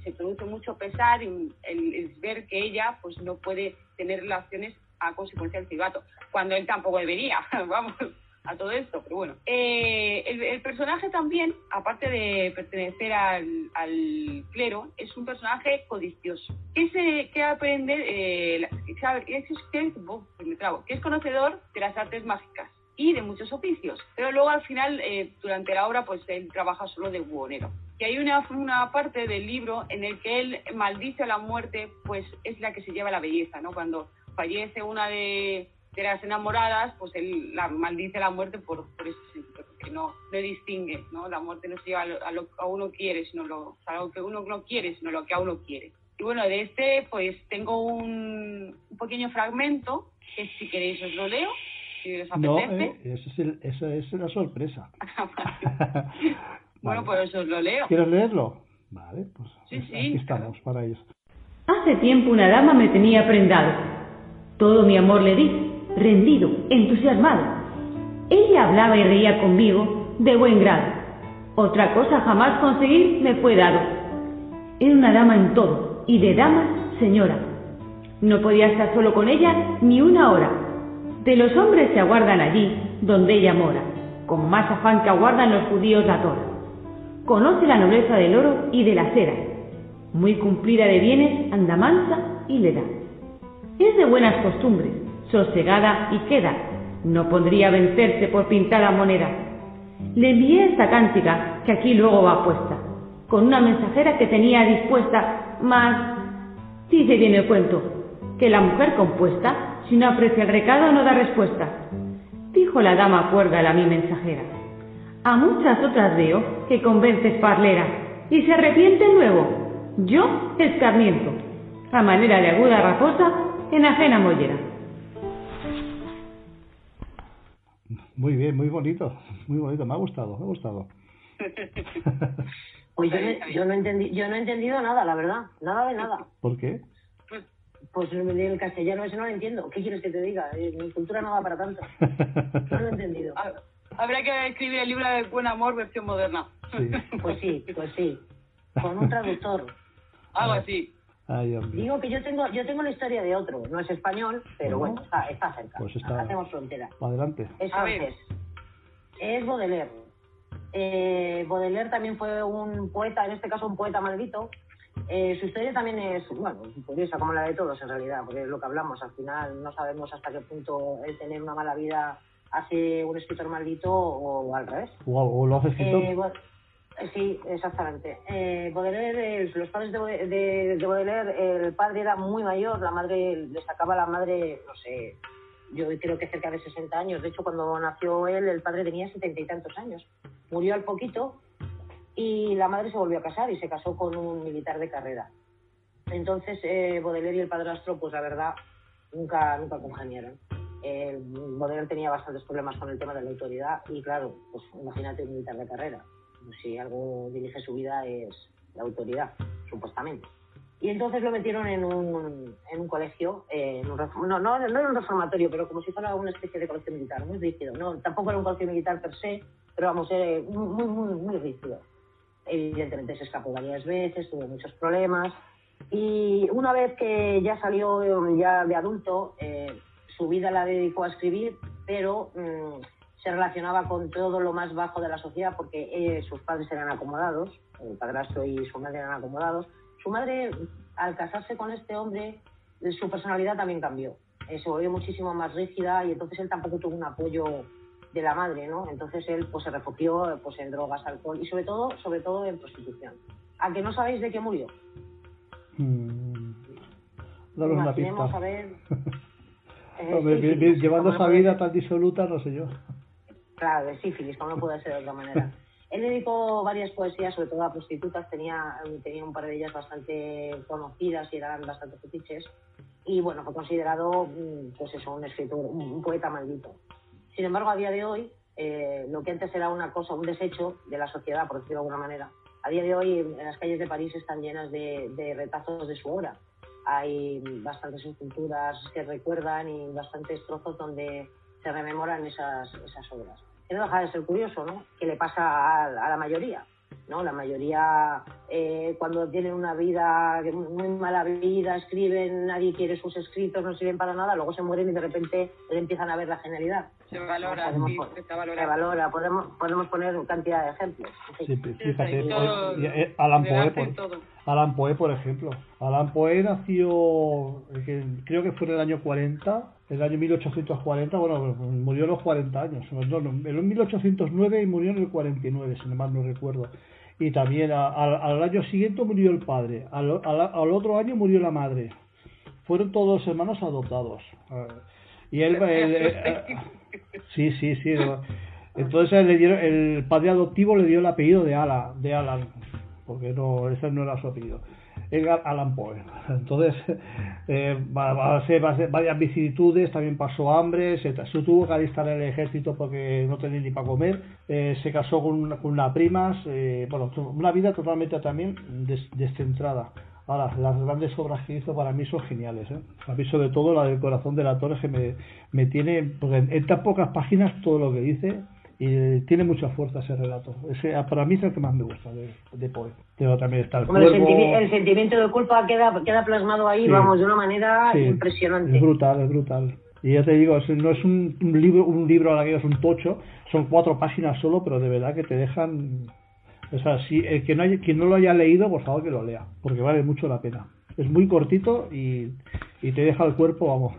B: se produce mucho pesar en el, el ver que ella, pues, no puede tener relaciones a consecuencia del celibato, cuando él tampoco debería, vamos, a todo esto, pero bueno. Eh, el, el personaje también, aparte de pertenecer al, al clero, es un personaje codicioso. Que, se, que aprende, eh, que es conocedor de las artes mágicas y de muchos oficios. Pero luego al final, eh, durante la obra, pues él trabaja solo de buhonero. Y hay una, una parte del libro en el que él maldice a la muerte, pues es la que se lleva la belleza, ¿no? Cuando fallece una de, de las enamoradas, pues él la maldice a la muerte por, por eso, porque no, no distingue, ¿no? La muerte no se lleva a lo, a lo que a uno quiere, sino lo, a lo que uno no quiere, sino lo que a uno quiere. Y bueno, de este, pues tengo un, un pequeño fragmento, que si queréis os lo leo, si os
C: No,
B: apetece.
C: eh, eso es, el- eso es la sorpresa.
B: bueno,
C: Vale.
B: pues os lo leo.
C: ¿Quieres leerlo? Vale, pues
B: Sí, sí,
C: aquí estamos para ello.
E: Hace tiempo una dama me tenía prendado. Todo mi amor le di, rendido, entusiasmado. Ella hablaba y reía conmigo de buen grado. Otra cosa jamás conseguir me fue dado. Era una dama en todo, y de dama, señora. No podía estar solo con ella ni una hora. De los hombres se aguardan allí, donde ella mora, con más afán que aguardan los judíos la Torah. Conoce la nobleza del oro y de la cera. Muy cumplida de bienes, anda mansa y le da. Es de buenas costumbres, sosegada y queda. No podría vencerse por pintada moneda. Le envié esta cántica que aquí luego va puesta, con una mensajera que tenía dispuesta, mas dice bien el cuento, que la mujer compuesta, si no aprecia el recado, no da respuesta. Dijo la dama cuerda a mi mensajera. A muchas otras veo que convences parlera y se arrepiente nuevo. Yo escarmiento, a manera de aguda raposa en ajena mollera.
C: Muy bien, muy bonito, muy bonito, me ha gustado, me ha gustado.
A: Pues yo, no- yo no entendí, yo no he entendido nada, la verdad, nada de nada.
C: ¿Por qué?
A: Pues el castellano ese no lo entiendo. ¿Qué quieres que te diga? Mi cultura no da para tanto. No lo he entendido.
B: Ha- Habrá que escribir el libro de Buen Amor versión moderna.
C: Sí.
A: Pues sí, pues sí. Con un traductor.
B: Algo así.
C: Ay.
A: Digo que yo tengo, yo tengo la historia de otro. No es español, pero
C: Bueno.
A: bueno, está, está cerca.
C: Pues está-
A: Hacemos frontera.
C: Adelante.
A: Es francés. Es Baudelaire. Eh, Baudelaire también fue un poeta, en este caso un poeta maldito. Eh, su historia también es, bueno, curiosa, como la de todos en realidad, porque es lo que hablamos. Al final no sabemos hasta qué punto el tener una mala vida hace un escritor maldito o al revés.
C: O, o lo hace escritor.
A: Eh, Bo- eh, sí, exactamente. Eh, Baudelaire, los padres de, de, de Baudelaire, el padre era muy mayor, la madre, le sacaba la madre, no sé, yo creo que cerca de 60 años. De hecho, cuando nació él, el padre tenía setenta y tantos años. Murió al poquito y la madre se volvió a casar y se casó con un militar de carrera. Entonces, eh, Baudelaire y el padrastro, pues la verdad, nunca, nunca congeniaron. Eh, Baudelaire tenía bastantes problemas con el tema de la autoridad y claro, pues imagínate un militar de carrera. Si algo dirige su vida es la autoridad, supuestamente. Y entonces lo metieron en un, en un colegio, en un no, no, no era un reformatorio, pero como si fuera una especie de colegio militar, muy rígido. No, tampoco era un colegio militar per se, pero vamos, eh, muy, muy, muy rígido. Evidentemente se escapó varias veces, tuvo muchos problemas. Y una vez que ya salió ya de adulto, eh, su vida la dedicó a escribir, pero mm, se relacionaba con todo lo más bajo de la sociedad porque eh, sus padres eran acomodados, el padrastro y su madre eran acomodados. Su madre, al casarse con este hombre, su personalidad también cambió. Eh, se volvió muchísimo más rígida y entonces él tampoco tuvo un apoyo de la madre, ¿no? Entonces él pues se refugió pues en drogas, alcohol y sobre todo, sobre todo en prostitución. ¿A que no sabéis de qué murió?
C: Mm. Daros una pista.
A: a ver,
C: Hombre,
A: sífilis,
C: vi- llevando esa vida tan disoluta, no sé yo.
A: Claro, de sífilis, como no puede ser de otra manera. Él dedicó varias poesías, sobre todo a prostitutas, tenía, tenía un par de ellas bastante conocidas y eran bastante fetiches. Y bueno, fue considerado, mm, pues eso, un escritor, un, un poeta maldito. Sin embargo, a día de hoy, eh, lo que antes era una cosa, un desecho de la sociedad, por decirlo de alguna manera, a día de hoy en las calles de París están llenas de, de retazos de su obra. Hay bastantes esculturas que recuerdan y bastantes trozos donde se rememoran esas, esas obras. Que no deja de ser curioso, ¿no? Que le pasa a, a la mayoría, ¿no? La mayoría, eh, cuando tienen una vida, muy mala vida, escriben, nadie quiere sus escritos, no sirven para nada, luego se mueren y de repente le empiezan a ver la genialidad.
B: Se valora,
A: Podemos
B: sí, se
A: se
B: valora.
A: podemos, podemos poner cantidad de ejemplos.
C: Sí, fíjate,
B: sí, todo-
C: y, eh, Alan
B: le
C: Poe,
B: hacen
C: por. Alan Poe, por ejemplo. Alan Poe nació, eh, creo que fue en el año 40, el año 1840, bueno, murió a los 40 años. No, no, en 1809 y murió en el 49, si no mal no recuerdo. Y también a- al- al año siguiente murió el padre, al, al- al otro año murió la madre. Fueron todos hermanos adoptados. Y él, él- eh, sí, sí, sí. Entonces le dieron- el padre adoptivo le dio el apellido de Alan, de Alan porque no, ese no era su apellido. Edgar Allan Poe. Entonces, eh, va, a ser, varias vicisitudes, también pasó hambre, se, se tuvo que alistar en el ejército porque no tenía ni para comer, eh, se casó con una, con una prima, eh, bueno, una vida totalmente también des- descentrada. Ahora, las grandes obras que hizo para mí son geniales. ¿eh? A mí, sobre todo, la del corazón de la torre, que me, me tiene, porque en, en tan pocas páginas todo lo que dice, y eh, tiene mucha fuerza ese relato. Ese, para mí es el que más me gusta de, de Poe. Pero también está el
A: Hombre, el, sentimiento de culpa queda, queda plasmado ahí,
C: Sí.
A: vamos, de una manera
C: Sí,
A: impresionante.
C: Es brutal, es brutal. Y ya te digo, es- no es un, un libro, un libro a la que es un tocho, son cuatro páginas solo, pero de verdad que te dejan. O sea, si el que no, haya- quien no lo haya leído, por favor que lo lea, porque vale mucho la pena. Es muy cortito y, y te deja el cuerpo, vamos.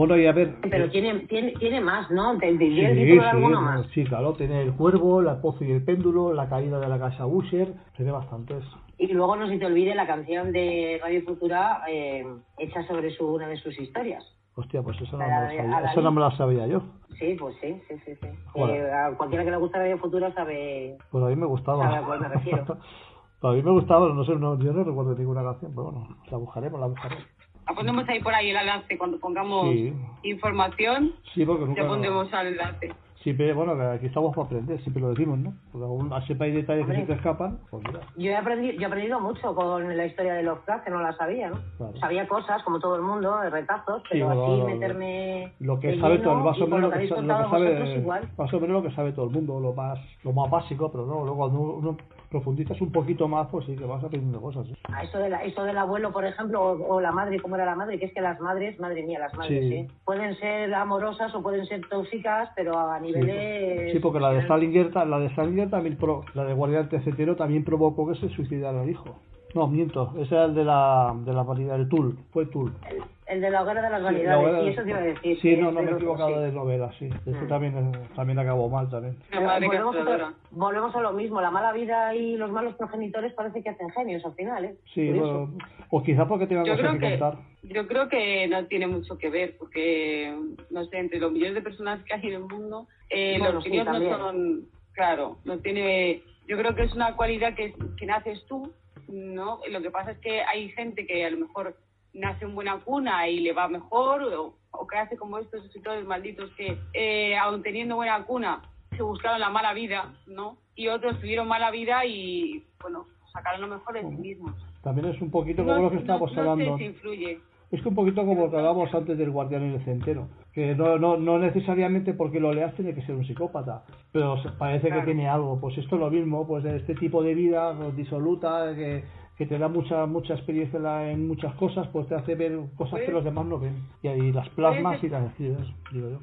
C: Bueno, y a ver.
A: Pero tiene, tiene, tiene más, ¿no? ¿Te te-
C: Sí,
A: ¿Tienes título de
C: sí,
A: alguno más?
C: sí, claro, tiene el cuervo, la pozo y el péndulo, la caída de la casa Usher, tiene bastantes.
A: Y luego no se te olvide la canción de Radio Futura eh, hecha sobre su, una de sus historias.
C: Hostia, pues eso no,
A: La
C: me
A: de
C: lo sabía, eso no me sabía yo.
A: Sí, pues sí, sí, sí. sí. Eh, a cualquiera que le guste Radio Futura sabe...
C: Pues a mí me gustaba.
A: Sabe a cuál me refiero.
C: a mí me gustaba, no sé, no, yo no recuerdo ninguna canción, pero bueno, la buscaremos, la buscaremos.
B: La ponemos ahí por ahí el enlace cuando pongamos
C: Sí.
B: información.
C: Sí, porque nunca...
B: Ya pondremos al enlace.
C: Siempre, bueno, que aquí estamos para aprender, siempre lo decimos, ¿no? Porque aún siempre hay detalles que
A: Hombre.
C: se te escapan, pues mira.
A: Yo he, aprendido, yo he aprendido mucho con la historia de Lovecraft, que no la sabía, ¿no?
C: Claro.
A: Sabía cosas, como todo el mundo, de retazos,
C: Sí,
A: pero
C: bueno,
A: así
C: lo-
A: meterme
C: Lo que sabe
A: lleno,
C: todo, más o
A: con
C: menos
A: lo que
C: que, lo que sabe,
A: igual.
C: más o menos lo que sabe todo el mundo, lo más, lo más básico, pero no, luego cuando uno profundizas un poquito más, pues sí que vas aprendiendo cosas. ¿sí?
A: A eso, de la, eso del abuelo, por ejemplo, o, o la madre, ¿cómo era la madre? Que es que las madres, madre mía, las madres,
C: Sí.
A: ¿eh? Pueden ser amorosas o pueden ser tóxicas, pero a
C: Sí,
A: nivel de...
C: sí, porque la de Salinger, la de Salinger también, pro- la de Guardián Tercetero también provocó que se suicidara el hijo. No, miento, ese era el de la, de la variedad, el Tul, fue Tul.
A: El, el de la hoguera de las
C: Sí,
A: vanidades,
C: la hoguera
A: y
C: de-
A: eso te iba a decir.
C: Sí, no, no me he
A: el
C: equivocado
A: sí.
C: de novela, sí. Ese
A: Mm.
C: también, también acabó mal también.
B: Madre
A: volvemos, a, volvemos a lo mismo, la mala vida y los malos progenitores parece que hacen genios al final, ¿eh?
C: Sí, bueno, o quizá porque tengan
B: Yo
C: cosas
B: creo
C: que,
B: que
C: contar.
B: yo creo que no tiene mucho que ver porque no sé entre los millones de personas que hay en el mundo eh,
A: Bueno,
B: los
A: sí,
B: críos no son claro no tiene yo creo que es una cualidad que, que naces tú no lo que pasa es que hay gente que a lo mejor nace en buena cuna y le va mejor o, o que hace como estos escritores malditos que eh, aun teniendo buena cuna se buscaron la mala vida no y otros tuvieron mala vida y bueno sacaron lo mejor de sí mismos
C: También es un poquito
B: No,
C: como lo que
B: no-
C: estábamos
B: no
C: hablando.
B: sé si influye.
C: Es que un poquito como lo que hablábamos antes del guardián centeno, que no, no, no necesariamente porque lo leas tiene que ser un psicópata, pero parece
B: Claro.
C: que tiene algo. Pues esto es lo mismo, pues de este tipo de vida pues, disoluta, que, que te da mucha mucha experiencia en, muchas cosas, pues te hace ver cosas que
B: Puede-
C: los demás no ven. Y ahí las plasmas y las decides, digo yo.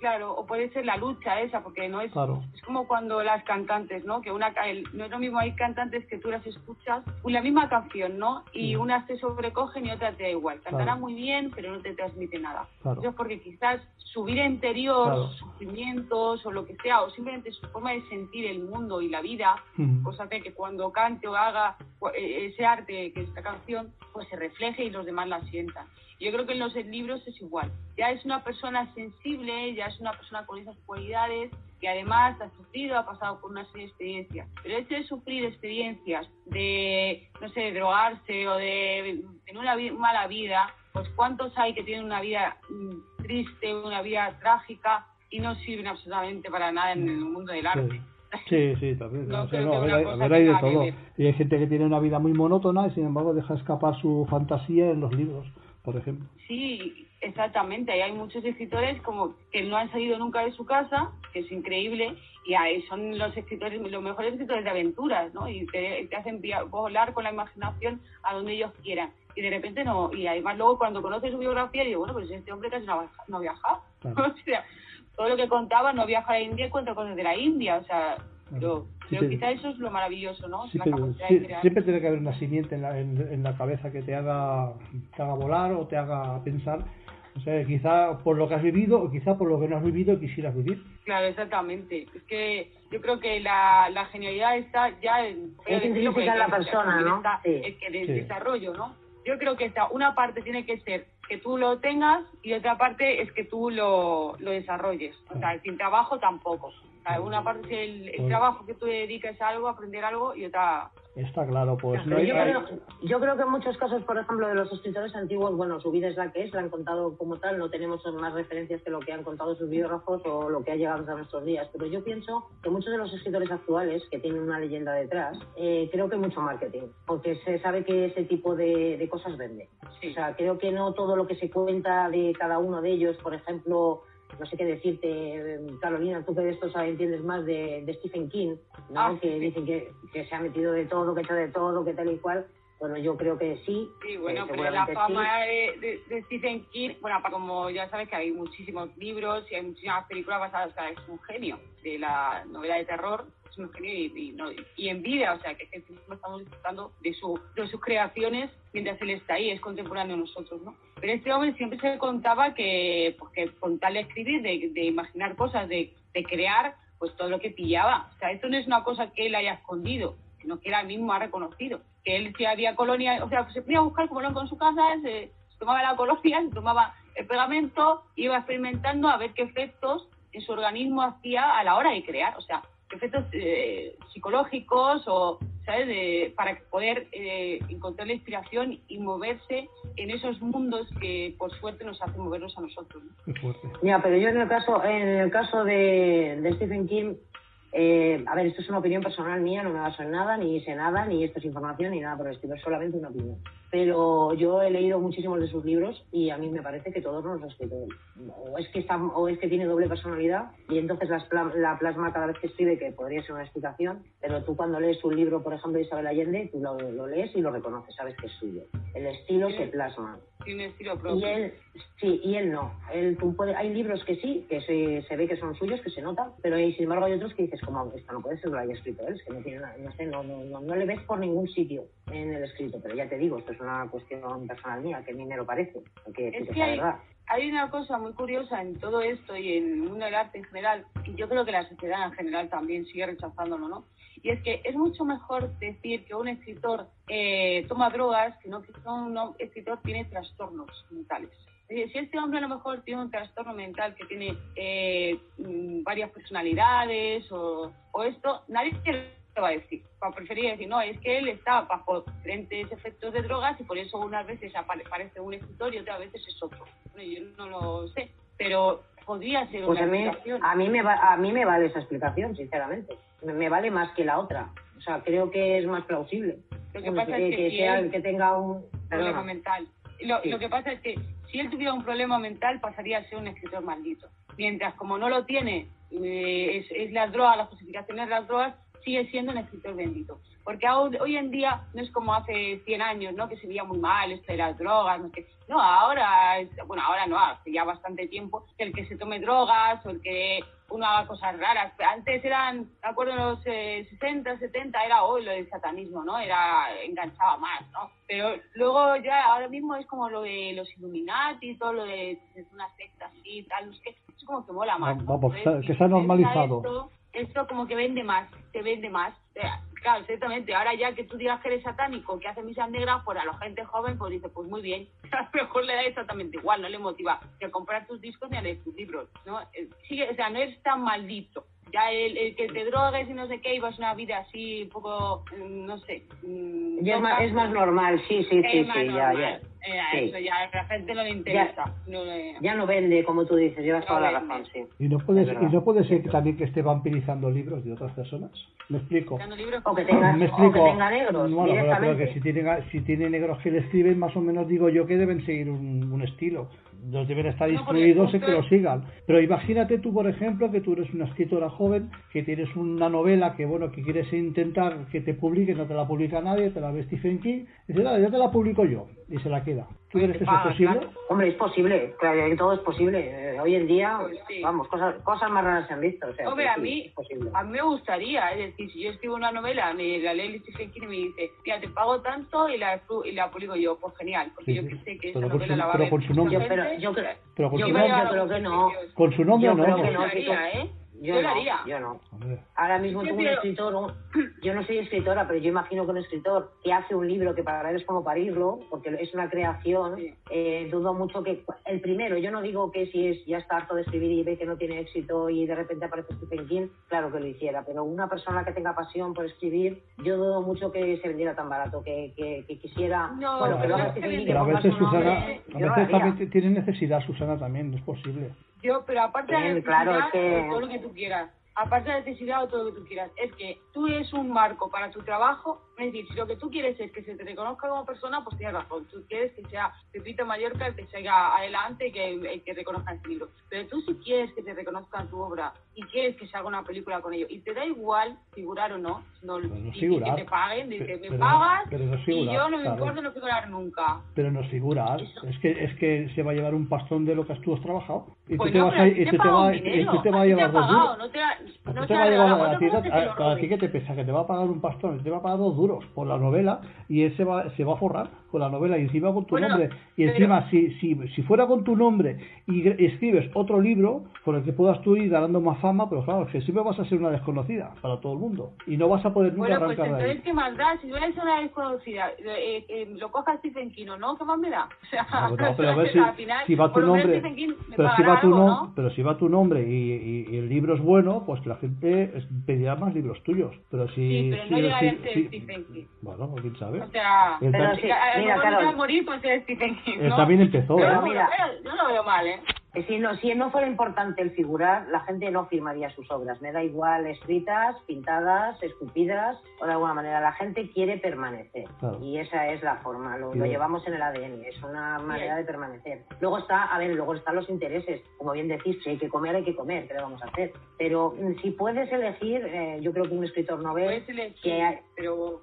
B: Claro, o puede ser la lucha esa, porque no es
C: Claro.
B: es como cuando las cantantes, ¿no? Que una el- no es lo mismo hay cantantes que tú las escuchas la misma canción, ¿no? Y
C: Sí.
B: unas te sobrecogen y otras te da igual. Cantará
C: Claro.
B: muy bien, pero no te transmite nada.
C: Claro.
B: Eso es porque quizás su vida interior, sus sufrimientos o lo que sea, o simplemente su forma de sentir el mundo y la vida,
C: Ujú.
B: pues hace que cuando cante o haga eh, ese arte, que es esta canción, pues se refleje y los demás la sientan. Yo creo que en los libros es igual. Ya es una persona sensible, ya es una persona con esas cualidades que además ha sufrido, ha pasado por una serie de experiencias. Pero el hecho de sufrir experiencias de, no sé, de drogarse o de tener una vi- mala vida, pues cuántos hay que tienen una vida mm, triste, una vida trágica y no sirven absolutamente para nada en el mundo del arte.
C: Sí, sí, también.
B: No
C: o sea, no, a ver, hay- a ver, hay de todo. Y hay gente que tiene una vida muy monótona y sin embargo deja escapar su fantasía en los libros, por ejemplo.
B: Sí, exactamente. Y hay muchos escritores como que no han salido nunca de su casa, que es increíble, y ahí son los escritores, los mejores escritores de aventuras, ¿no? Y te, te hacen volar con la imaginación a donde ellos quieran. Y de repente no, y además luego cuando conoces su biografía, digo, bueno, pues este hombre casi no ha, viaja- no ha viajado.
C: Claro.
B: o sea, todo lo que contaba, no viaja a la India, cuenta cosas de la India, o sea, pero,
C: Sí,
B: pero quizá eso es lo maravilloso, ¿no?
C: Sí, pero sí- siempre tiene que haber una simiente en la, en, en la cabeza que te haga, te haga volar o te haga pensar. O sea, quizá por lo que has vivido o quizá por lo que no has vivido y quisieras vivir.
B: Claro, exactamente. Es que yo creo que la, la genialidad está ya en...
A: Es intrínseca en la persona, ¿no?
B: está-
A: Sí.
B: Es que el
C: Sí.
B: desarrollo, ¿no? Yo creo que está, una parte tiene que ser que tú lo tengas y otra parte es que tú lo, lo desarrolles. O sea, sin trabajo tampoco. Una parte es el, el
C: Claro.
B: trabajo que tú dediques a algo, a aprender algo y otra...
C: Está claro, pues no
A: yo,
C: hay-
A: creo, yo creo que en muchos casos, por ejemplo, de los escritores antiguos, bueno, su vida es la que es, la han contado como tal, no tenemos más referencias que lo que han contado sus biógrafos o lo que ha llegado hasta nuestros días. Pero yo pienso que muchos de los escritores actuales, que tienen una leyenda detrás, eh, creo que mucho marketing, porque se sabe que ese tipo de, de cosas vende.
B: Sí.
A: O sea, creo que no todo lo que se cuenta de cada uno de ellos, por ejemplo, no sé qué decirte, eh, Carolina, tú que de esto sabes, entiendes más de, de Stephen King, ¿no?
B: Ah,
A: que
B: sí.
A: dicen que, que se ha metido de todo, que ha hecho de todo, que tal y cual. Bueno, yo creo que sí.
B: Sí, bueno,
A: eh,
B: pero la fama de, de, de Stephen King, bueno, como ya sabes que hay muchísimos libros y hay muchísimas películas basadas, o sea, es un genio de la novela de terror, es un genio y, y, no, y en vida, o sea, que, que siempre estamos disfrutando de, su, de sus creaciones mientras él está ahí, es contemporáneo de nosotros, ¿no? Pero este hombre siempre se contaba que, pues, que con tal escribir, de, imaginar cosas, de, crear, pues todo lo que pillaba. O sea, esto no es una cosa que él haya escondido, sino que él mismo ha reconocido. Que él si había colonia, o sea, se ponía a buscar como loco en su casa, se, tomaba la colonia, se tomaba el pegamento, iba experimentando a ver qué efectos en su organismo hacía a la hora de crear. O sea, efectos eh, psicológicos o, ¿sabes?, de, para poder eh, encontrar la inspiración y moverse en esos mundos que por suerte nos hacen movernos a nosotros. ¿no?
A: Ya, pero yo en el caso, en el caso de, de Stephen King, eh, a ver, esto es una opinión personal mía, no me baso en nada, ni sé nada, ni esto es información, ni nada por el estilo, es solamente una opinión. Pero yo he leído muchísimos de sus libros y a mí me parece que todos los él. O es que, está, o es que tiene doble personalidad y entonces pla- la plasma cada vez que escribe, que podría ser una explicación, pero tú cuando lees un libro, por ejemplo, de Isabel Allende, tú lo, lo lees y lo reconoces, sabes que es suyo. El estilo se plasma.
B: Tiene estilo
A: Y
B: propio.
A: él, sí, y él no. Él, tú puede- hay libros que sí, que se, se ve que son suyos, que se notan, pero sin embargo hay otros que dices, como esto no puede ser lo haya escrito él, es que no tiene nada, no sé, no, no, no, no le ves por ningún sitio en el escrito, pero ya te digo, esto es una cuestión personal mía, que a mí me lo parece, que
B: Es que
A: la
B: hay,
A: verdad.
B: hay una cosa muy curiosa en todo esto y en el mundo del arte en general, y yo creo que la sociedad en general también sigue rechazándolo, ¿no? Y es que es mucho mejor decir que un escritor eh, toma drogas que no que un escritor tiene trastornos mentales. Si este hombre a lo mejor tiene un trastorno mental que tiene eh, mm, varias personalidades o, o esto, nadie te va a decir. Va a preferir decir, no, es que él está bajo diferentes efectos de drogas y por eso unas veces apare- parece un escritor y otras veces es otro. Bueno, yo no lo sé, pero podría ser
A: Pues
B: una
A: a mí,
B: explicación.
A: a, mí me va, a mí me vale esa explicación, sinceramente. Me, me vale más que la otra. O sea, creo que es más plausible.
B: Lo que pasa
A: que,
B: es que,
A: que
B: si
A: sea
B: él-
A: que tenga un
B: problema mental. Lo,
A: Sí.
B: lo que pasa es que si él tuviera un problema mental pasaría a ser un escritor maldito. Mientras como no lo tiene, eh, es, es las drogas, la justificación de las drogas, sigue siendo un escritor bendito. Porque hoy en día no es como hace 100 años, ¿no? Que se veía muy mal esto de las drogas, no sé. No, ahora, es- bueno, ahora no, hace ya bastante tiempo, que el que se tome drogas o el que uno haga cosas raras. Antes eran, me acuerdo en los eh, 60, 70, era hoy lo del satanismo, ¿no? Era, enganchaba más, ¿no? Pero luego ya, ahora mismo es como lo de los Illuminati, todo lo de, de una secta así, tal, sé qué. Es como que mola más. ¿no?
C: Vamos,
B: Entonces,
C: que se ha normalizado.
B: Esto, esto como que vende más, te vende más. Sea, claro, exactamente. Ahora ya que tú digas que eres satánico, que hace misas negras, pues a la gente joven pues dice, pues muy bien. A lo mejor le da exactamente igual, no le motiva ni a comprar tus discos ni a leer tus libros, ¿no? Eh, Sigue, o sea, no es tan maldito. Ya el, el que te drogues y no sé qué, y vas una vida así un poco, mm, no sé. mm,
A: Ya es más,
B: tan-
A: es más normal, sí, sí, sí,
B: es
A: sí, ya, ya.
B: Eh, a
A: Sí.
B: Eso ya a la gente no le interesa. No le-
A: Ya no vende, como tú dices, llevas
B: No
A: toda la razón, sí.
C: ¿Y no puede, ser- y no puede ser que también que esté vampirizando libros de otras personas? ¿Me explico?
A: O que tenga,
C: Me
A: o
C: explico.
A: que tenga negros,
C: Bueno, pero- que si tienen, si tienen negros que le escriben, más o menos digo yo que deben seguir un, un estilo. Los deben estar
B: No,
C: instruidos en que lo sigan. Pero imagínate tú, por ejemplo, que tú eres una escritora joven, que tienes una novela que, bueno, que quieres intentar que te publique, no te la publica nadie, te la ve Stephen King, y dice, "Dale, yo te la publico yo, y se la queda. ¿Tú crees que eso es posible?
B: claro.
A: Hombre, es posible, claro, que todo es posible. Eh, hoy en día,
B: Pues sí.
A: vamos, cosas, cosas más raras se han visto. O sea,
B: Hombre,
A: que
B: a
A: sí,
B: mí, a mí me gustaría, es decir, si yo escribo una novela, me la King y me dice, mira, te pago tanto y la, y la publico yo, pues genial, porque
C: Sí,
B: yo
C: sí.
B: que sé que
C: Pero
B: esa
C: con
B: novela
C: su-
B: la va a
C: pero
B: ver
C: con su nombre.
A: Yo, pero yo, creo-
C: Pero con
A: yo
C: su nombre.
A: yo creo que no.
C: Con su nombre
A: Yo
C: no.
A: creo que no,
B: lo haría, ¿eh?
A: Yo,
B: Yo lo
A: no,
B: haría.
A: yo no.
C: Hombre.
A: Ahora mismo
B: Yo
A: tú un escritor, un- yo no soy escritora, pero yo imagino que un escritor que hace un libro que para él es como parirlo, porque es una creación,
B: Sí.
A: eh, dudo mucho que el primero, yo no digo que si es ya está harto de escribir y ve que no tiene éxito y de repente aparece Stephen King, claro que lo hiciera, pero una persona que tenga pasión por escribir, yo dudo mucho que se vendiera tan barato, que, que, que quisiera,
B: No,
A: bueno, que lo
B: no
A: haga
B: es que
A: Stephen King, que
C: Pero a veces
A: nombre,
C: Susana, a
A: lo
C: veces
A: haría.
C: también tiene necesidad Susana también, es posible.
B: Yo, pero aparte de la
A: claro,
B: necesidad,
A: es que-
B: todo lo que tú quieras, aparte de la necesidad o todo lo que tú quieras, es que tú eres un marco para tu trabajo, es decir, si lo que tú quieres es que se te reconozca como persona, pues tienes razón, tú quieres que sea Pepito Mallorca el que siga adelante y que, el que reconozca este libro, pero tú si quieres que te reconozcan tu obra y quieres que se haga una película con ello, y te da igual figurar o no, no
C: no
B: y
C: figurar.
B: que te paguen, dice, me
C: pero-
B: pagas
C: pero no es
B: y
C: figurar,
B: yo no me
C: claro.
B: importa no figurar nunca.
C: Pero no figurar, es que es que se va a llevar un pastón de lo que tú has trabajado. Y
B: Pues
C: tú te
B: no,
C: vas
B: pero
C: a, y
B: te
C: te va, y te va a
B: te
C: llevar dos duros.
B: no te
C: te
B: te
C: va a llevar a ti,
B: te
C: que te pesa que te va a pagar un pastón, te va a pagar dos duros por la novela y él va, se va a forrar con la novela y encima con tu
B: Bueno,
C: nombre. Y
B: pero-
C: encima, si, si, si fuera con tu nombre y escribes otro libro por el que puedas tú ir ganando más fama, pero claro, es que siempre vas a ser una desconocida para todo el mundo y no vas a poder nunca
B: Bueno, pues
C: arrancar de ahí.
B: entonces, ¿qué más da? Si eres una desconocida, eh, eh, lo coja Stephen King, ¿o ¿no? ¿Qué más me da? O sea,
C: No, no, pero a ver si,
B: al final,
C: si va tu nombre,
B: King
C: pero si va tu
B: algo,
C: no-
B: ¿no?
C: pero si va tu nombre y, y- y el libro es bueno, pues la gente pedirá más libros tuyos. Pero si,
B: Sí, pero
C: si-
B: no
C: si-
B: a ser
C: si-
B: Stephen King.
C: bueno, pues quién sabe.
B: O sea,
A: Pero
B: a lo
A: mira, Carol.
B: morir por ser Stephen King, ¿no?
C: también empezó,
B: Yo
C: ¿eh?
A: mira.
B: yo- no veo mal, ¿eh?
A: Que Si no, si no fuera importante el figurar, la gente no firmaría sus obras. Me da igual escritas, pintadas, esculpidas o de alguna manera. La gente quiere permanecer.
C: Claro.
A: Y esa es la forma. Lo,
C: Sí.
A: lo llevamos en el ADN. Es una manera de permanecer. Luego está, a ver, luego están los intereses. Como bien decís, si hay que comer, hay que comer. ¿Qué le vamos a hacer? Pero mm, si puedes elegir, eh, yo creo que un escritor novel
B: Puedes elegir,
A: que hay-
B: pero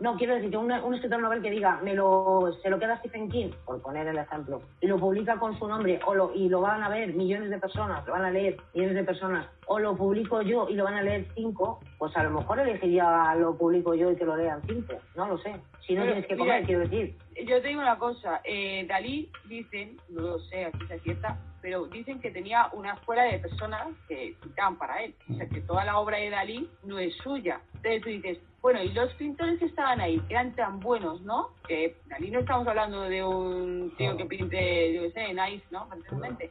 A: No, quiero decir que un, un escritor novel que diga, me lo, se lo queda Stephen King, por poner el ejemplo, y lo publica con su nombre, o lo, y lo van a ver millones de personas, lo van a leer millones de personas, o lo publico yo y lo van a leer cinco, pues a lo mejor elegiría lo publico yo y que lo lean cinco, no lo sé. Si no
B: Pero,
A: tienes que
B: mira,
A: comer, quiero decir.
B: Yo te digo una cosa, eh, Dalí dicen, no lo sé, aquí se cierta, pero dicen que tenía una escuela de personas que pintaban para él. O sea, que toda la obra de Dalí no es suya. Entonces tú dices, bueno, y los pintores que estaban ahí eran tan buenos, ¿no? Que Dalí no estamos hablando de un tío que pinte, yo qué sé, nice, ¿no? Entonces,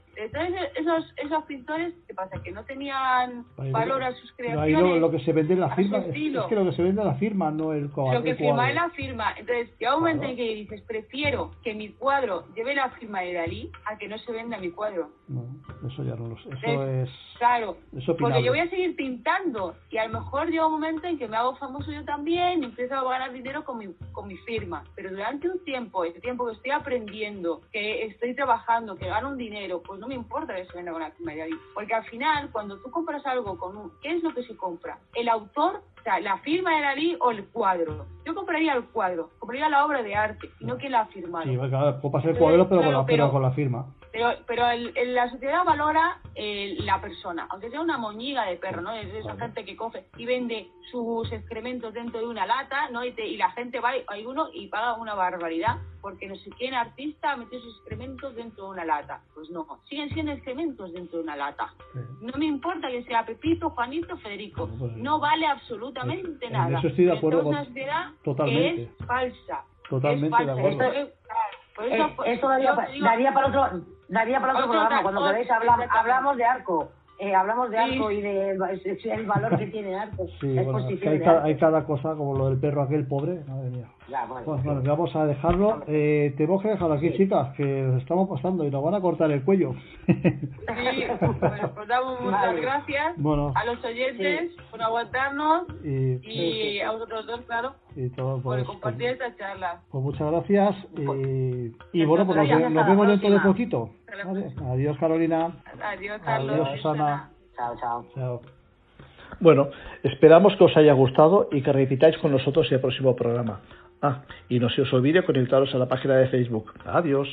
B: esos, esos pintores, ¿qué pasa? Que no tenían valor a sus creaciones.
C: ahí lo, lo que se vende en la firma, es, es que lo que se vende en la firma, no el co-
B: Lo que firma es la firma. Entonces, llega un momento en que dices, prefiero que mi cuadro lleve la firma de Dalí a que no se venda mi cuadro.
C: No, eso ya no lo sé. Eso
B: Entonces,
C: es.
B: Claro,
C: es
B: porque yo voy a seguir pintando y a lo mejor llega un momento en que me hago famoso yo también y empiezo a ganar dinero con mi, con mi firma. Pero durante un tiempo, ese tiempo que estoy aprendiendo, que estoy trabajando, que gano un dinero, pues no me importa que se venda con la firma de Dalí. Porque al final, cuando tú compras algo con un... ¿Qué es lo que se compra? ¿El autor? O sea, la firma de Dalí o el cuadro. Yo compraría el cuadro, compraría la obra de arte, y no quien la ha firmado.
C: Sí, claro, puede pasar el cuadro, pero, con la, pero
B: pero-
C: con la firma.
B: Pero, pero el- el- la sociedad valora eh, la persona, aunque sea una moñiga de perro, ¿no? Es esa gente que coge y vende sus excrementos dentro de una lata, ¿no? Y, te- y la gente va, hay uno y paga una barbaridad porque no sé quién artista metió sus excrementos dentro de una lata. Pues no, siguen siendo excrementos dentro de una lata. No me importa que sea Pepito, Juanito, Federico.
C: Pues,
B: No vale absolutamente
C: en
B: nada.
C: eso estoy de acuerdo
B: una
C: con-
B: sociedad
C: totalmente.
B: que es falsa.
C: Totalmente
B: es falsa.
C: de acuerdo.
B: Esto es- por eso-
A: Eh, esto daría,
B: yo
A: pa-
B: te digo-
A: daría para otro daría para otro
B: Otro
A: programa cuando queréis hablam-
B: exactamente.
A: hablamos de arco eh, hablamos de
B: Sí.
A: arco y de el valor que tiene arco
C: Sí,
A: la
C: bueno, es que
A: exposición
C: hay, cada,
A: arco.
C: hay cada cosa, como lo del perro aquel pobre, madre mía.
A: Ya, bueno,
C: Pues
A: sí.
C: bueno, vamos a dejarlo. Eh, tenemos que dejarlo aquí, chicas, que nos estamos pasando y nos van a cortar el cuello.
B: Sí, bueno, pues damos muchas
A: Vale.
B: gracias
C: Bueno.
B: a los oyentes por aguantarnos
C: y,
B: y a vosotros dos, claro,
C: y todo,
B: por
C: pues,
B: compartir esta charla.
C: pues muchas gracias. Y, y bueno, pues nos, vemos dentro de poquito.
B: Hasta la.
C: Adiós, Carolina.
B: Adiós, Carlos.
C: Adiós, Susana.
A: chao chao
C: Chao.
D: Bueno, esperamos que os haya gustado y que repitáis con nosotros el próximo programa. Ah, y no se os olvide conectaros a la página de Facebook. Adiós.